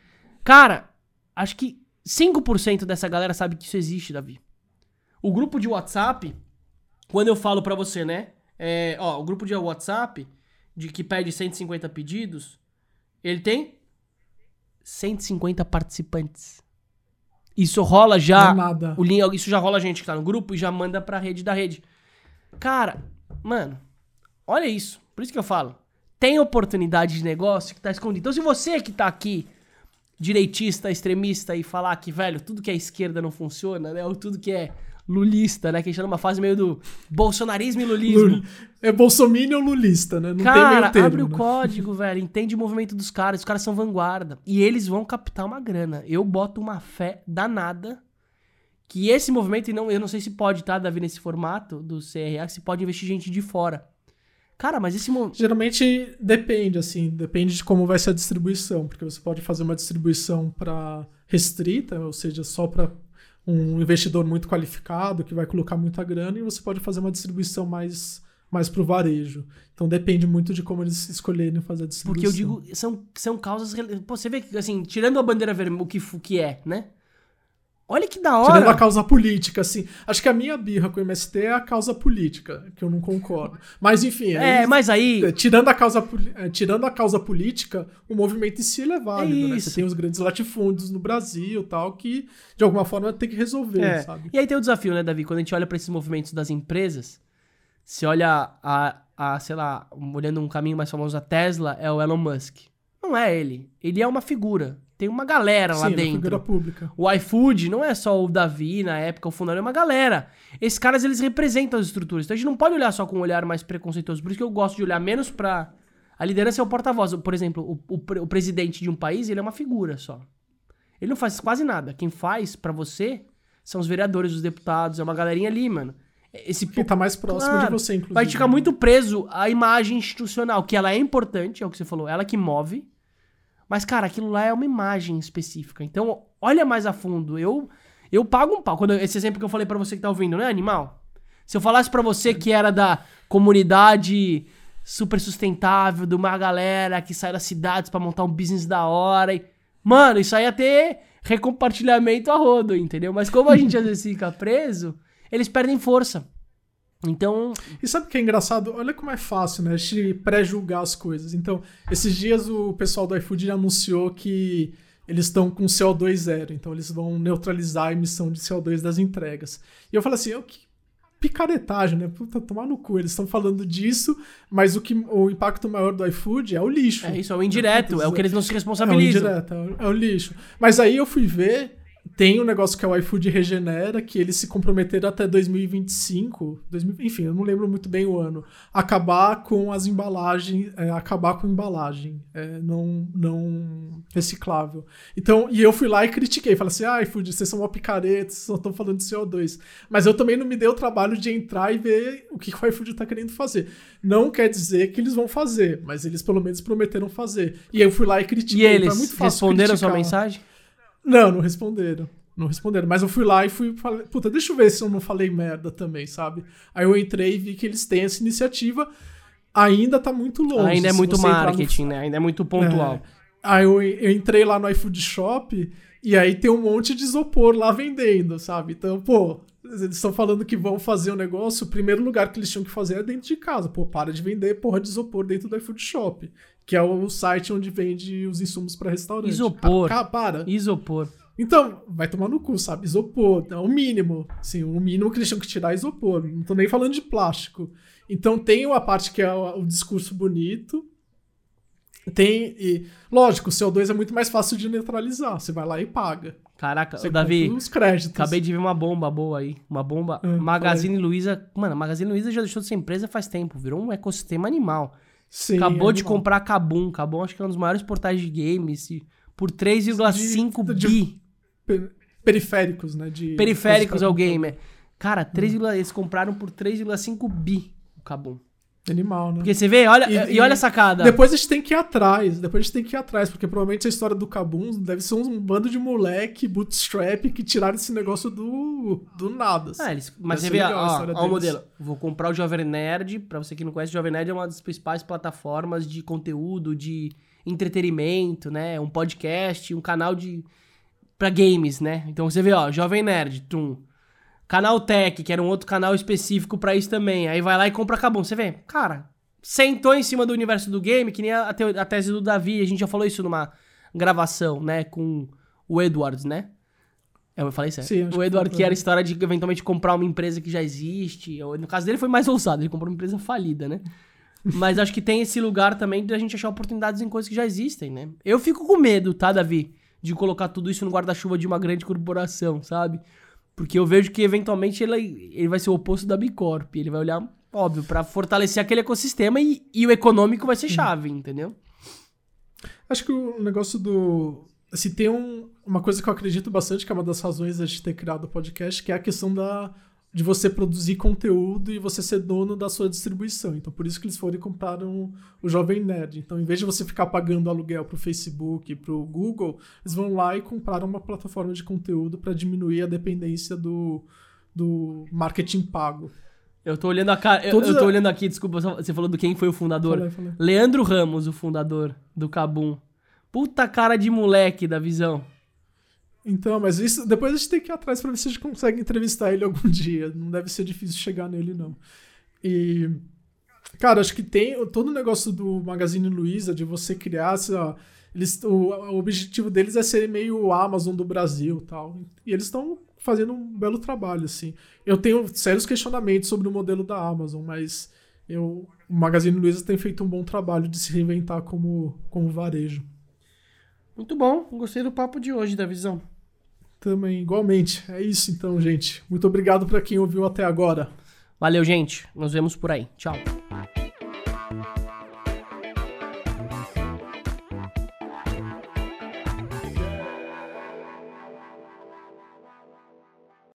Cara, acho que 5% dessa galera sabe que isso existe, Davi. O grupo de WhatsApp, quando eu falo pra você, né? É, ó, o grupo de WhatsApp, de que pede 150 pedidos, ele tem 150 participantes. Isso rola já. Nada. O link, isso já rola a gente que tá no grupo e já manda pra rede da rede. Cara, mano, olha isso. Por isso que eu falo. Tem oportunidade de negócio que tá escondido. Então, se você que tá aqui, direitista, extremista, e falar que, velho, tudo que é esquerda não funciona, né? Ou tudo que é lulista, né? Que a gente tá numa fase meio do bolsonarismo e lulismo. Lul- É bolsominion ou lulista, né? Não tem Cara, meio termo, abre o né? código, velho. Entende o movimento dos caras. Os caras são vanguarda. E eles vão captar uma grana. Eu boto uma fé danada que esse movimento, e não, eu não sei se pode, tá, Davi, nesse formato do CRA, se pode investir gente de fora. Cara, mas esse movimento. Geralmente depende, assim, depende de como vai ser a distribuição, porque você pode fazer uma distribuição para restrita, ou seja, só para um investidor muito qualificado que vai colocar muita grana, e você pode fazer uma distribuição mais mais pro varejo. Então depende muito de como eles escolherem fazer a distribuição. Porque eu digo, são, são causas. Pô, você vê que, assim, tirando a bandeira vermelha, o que, o que é, né? Olha que da hora. Tirando a causa política, assim. Acho que a minha birra com o MST é a causa política, que eu não concordo. Mas, enfim. É, eles, mas aí. É, tirando a, causa, é, tirando a causa política, o movimento em si é válido, é né? Você tem os grandes latifúndios no Brasil tal, que de alguma forma tem que resolver, é. sabe? E aí tem o desafio, né, Davi? Quando a gente olha para esses movimentos das empresas, se olha a, a, sei lá, olhando um caminho mais famoso, a Tesla é o Elon Musk. Não é ele. Ele é uma figura. Tem uma galera lá Sim, dentro. Figura pública. O iFood não é só o Davi na época, o fundador, é uma galera. Esses caras, eles representam as estruturas. Então a gente não pode olhar só com um olhar mais preconceituoso. Por isso que eu gosto de olhar menos pra. A liderança é o porta-voz. Por exemplo, o, o, o, presidente de um país, ele é uma figura só. Ele não faz quase nada. Quem faz para você são os vereadores, os deputados, é uma galerinha ali, mano. Esse que tá mais próximo claro, de você, inclusive. Vai ficar muito preso à imagem institucional, que ela é importante, é o que você falou, ela que move. Mas, cara, aquilo lá é uma imagem específica. Então, olha mais a fundo. Eu eu pago um pau. Quando, esse exemplo que eu falei para você que tá ouvindo, né, animal? Se eu falasse para você que era da comunidade super sustentável, de uma galera que sai das cidades para montar um business da hora. E... Mano, isso aí ia ter recompartilhamento a rodo, entendeu? Mas como a gente às vezes fica preso, eles perdem força. Então. E sabe o que é engraçado? Olha como é fácil, né? A gente pré-julgar as coisas. Então, esses dias o pessoal do iFood anunciou que eles estão com CO2 zero. Então, eles vão neutralizar a emissão de CO2 das entregas. E eu falei assim, que picaretagem, né? Puta, tomar no cu. Eles estão falando disso, mas o, que, o impacto maior do iFood é o lixo. É isso, é o indireto. É, é o que eles não se responsabilizam. É o indireto, é o, é o lixo. Mas aí eu fui ver tem um negócio que é o iFood Regenera, que eles se comprometeram até 2025, 2000, enfim, eu não lembro muito bem o ano, acabar com as embalagens, é, acabar com embalagem é, não, não reciclável. Então, e eu fui lá e critiquei, falei assim, ah, iFood, vocês são uma picareta, vocês só estão falando de CO2. Mas eu também não me dei o trabalho de entrar e ver o que, que o iFood está querendo fazer. Não quer dizer que eles vão fazer, mas eles pelo menos prometeram fazer. E eu fui lá e critiquei. E eles responderam a sua mensagem? Não, não responderam. Não responderam. Mas eu fui lá e fui. Falei, Puta, deixa eu ver se eu não falei merda também, sabe? Aí eu entrei e vi que eles têm essa iniciativa. Ainda tá muito longe. Ainda é muito marketing, no... né? Ainda é muito pontual. É. Aí eu, eu entrei lá no iFood Shop e aí tem um monte de isopor lá vendendo, sabe? Então, pô, eles estão falando que vão fazer o um negócio, o primeiro lugar que eles tinham que fazer é dentro de casa. Pô, para de vender porra de isopor dentro do iFood Shop que é o site onde vende os insumos para restaurante. Isopor. Ah, para. Isopor. Então, vai tomar no cu, sabe? Isopor, é o mínimo. Sim, o mínimo que eles tinham que tirar é isopor. Não tô nem falando de plástico. Então tem uma parte que é o, o discurso bonito. Tem. E, lógico, o CO2 é muito mais fácil de neutralizar. Você vai lá e paga. Caraca, Você Davi, os créditos. acabei de ver uma bomba boa aí. Uma bomba. É, Magazine Luiza. Mano, a Magazine Luiza já deixou de ser empresa faz tempo. Virou um ecossistema animal. Sim, Acabou de comprar Kabum. Kabum acho que é um dos maiores portais de games. Por 3,5 bi. periféricos, né? De periféricos ao gamer. Cara, 3, hum. eles compraram por 3,5 bi o Kabum. Animal, né? Porque você vê, olha, e, e, olha a sacada. Depois a gente tem que ir atrás. Depois a gente tem que ir atrás, porque provavelmente a história do Kabum deve ser um bando de moleque bootstrap que tiraram esse negócio do, do nada. Assim. Ah, eles, mas deve você vê, ó, ó o modelo. Vou comprar o Jovem Nerd. Pra você que não conhece, o Jovem Nerd é uma das principais plataformas de conteúdo, de entretenimento, né? Um podcast, um canal de para games, né? Então você vê, ó, Jovem Nerd, tum. Canal Tech, que era um outro canal específico para isso também. Aí vai lá e compra Kabum. Você vê, cara, sentou em cima do universo do game, que nem a, a tese do Davi. A gente já falou isso numa gravação, né? Com o Edwards, né? Eu falei certo. Sim, o Edward, que, que era a história de eventualmente comprar uma empresa que já existe. No caso dele foi mais ousado, ele comprou uma empresa falida, né? Mas acho que tem esse lugar também de a gente achar oportunidades em coisas que já existem, né? Eu fico com medo, tá, Davi? De colocar tudo isso no guarda-chuva de uma grande corporação, sabe? Porque eu vejo que eventualmente ele, ele vai ser o oposto da Bicorp. Ele vai olhar, óbvio, para fortalecer aquele ecossistema e, e o econômico vai ser chave, entendeu? Acho que o negócio do. assim, tem um, uma coisa que eu acredito bastante, que é uma das razões de ter criado o podcast, que é a questão da, de você produzir conteúdo e você ser dono da sua distribuição. Então, por isso que eles foram e compraram o Jovem Nerd. Então, em vez de você ficar pagando aluguel para o Facebook, para o Google, eles vão lá e compraram uma plataforma de conteúdo para diminuir a dependência do, do marketing pago. Eu tô olhando a cara. Eu, eu tô olhando aqui, desculpa, você falou do quem foi o fundador. Falei, falei. Leandro Ramos, o fundador do Cabum. Puta cara de moleque da visão. Então, mas isso depois a gente tem que ir atrás pra ver se a gente consegue entrevistar ele algum dia. Não deve ser difícil chegar nele, não. E. Cara, acho que tem todo o negócio do Magazine Luiza, de você criar. Eles, o, o objetivo deles é ser meio Amazon do Brasil tal. E eles estão fazendo um belo trabalho, assim. Eu tenho sérios questionamentos sobre o modelo da Amazon, mas eu, o Magazine Luiza tem feito um bom trabalho de se reinventar como, como varejo. Muito bom, gostei do papo de hoje, da visão. Também, igualmente. É isso então, gente. Muito obrigado para quem ouviu até agora. Valeu, gente. Nos vemos por aí. Tchau.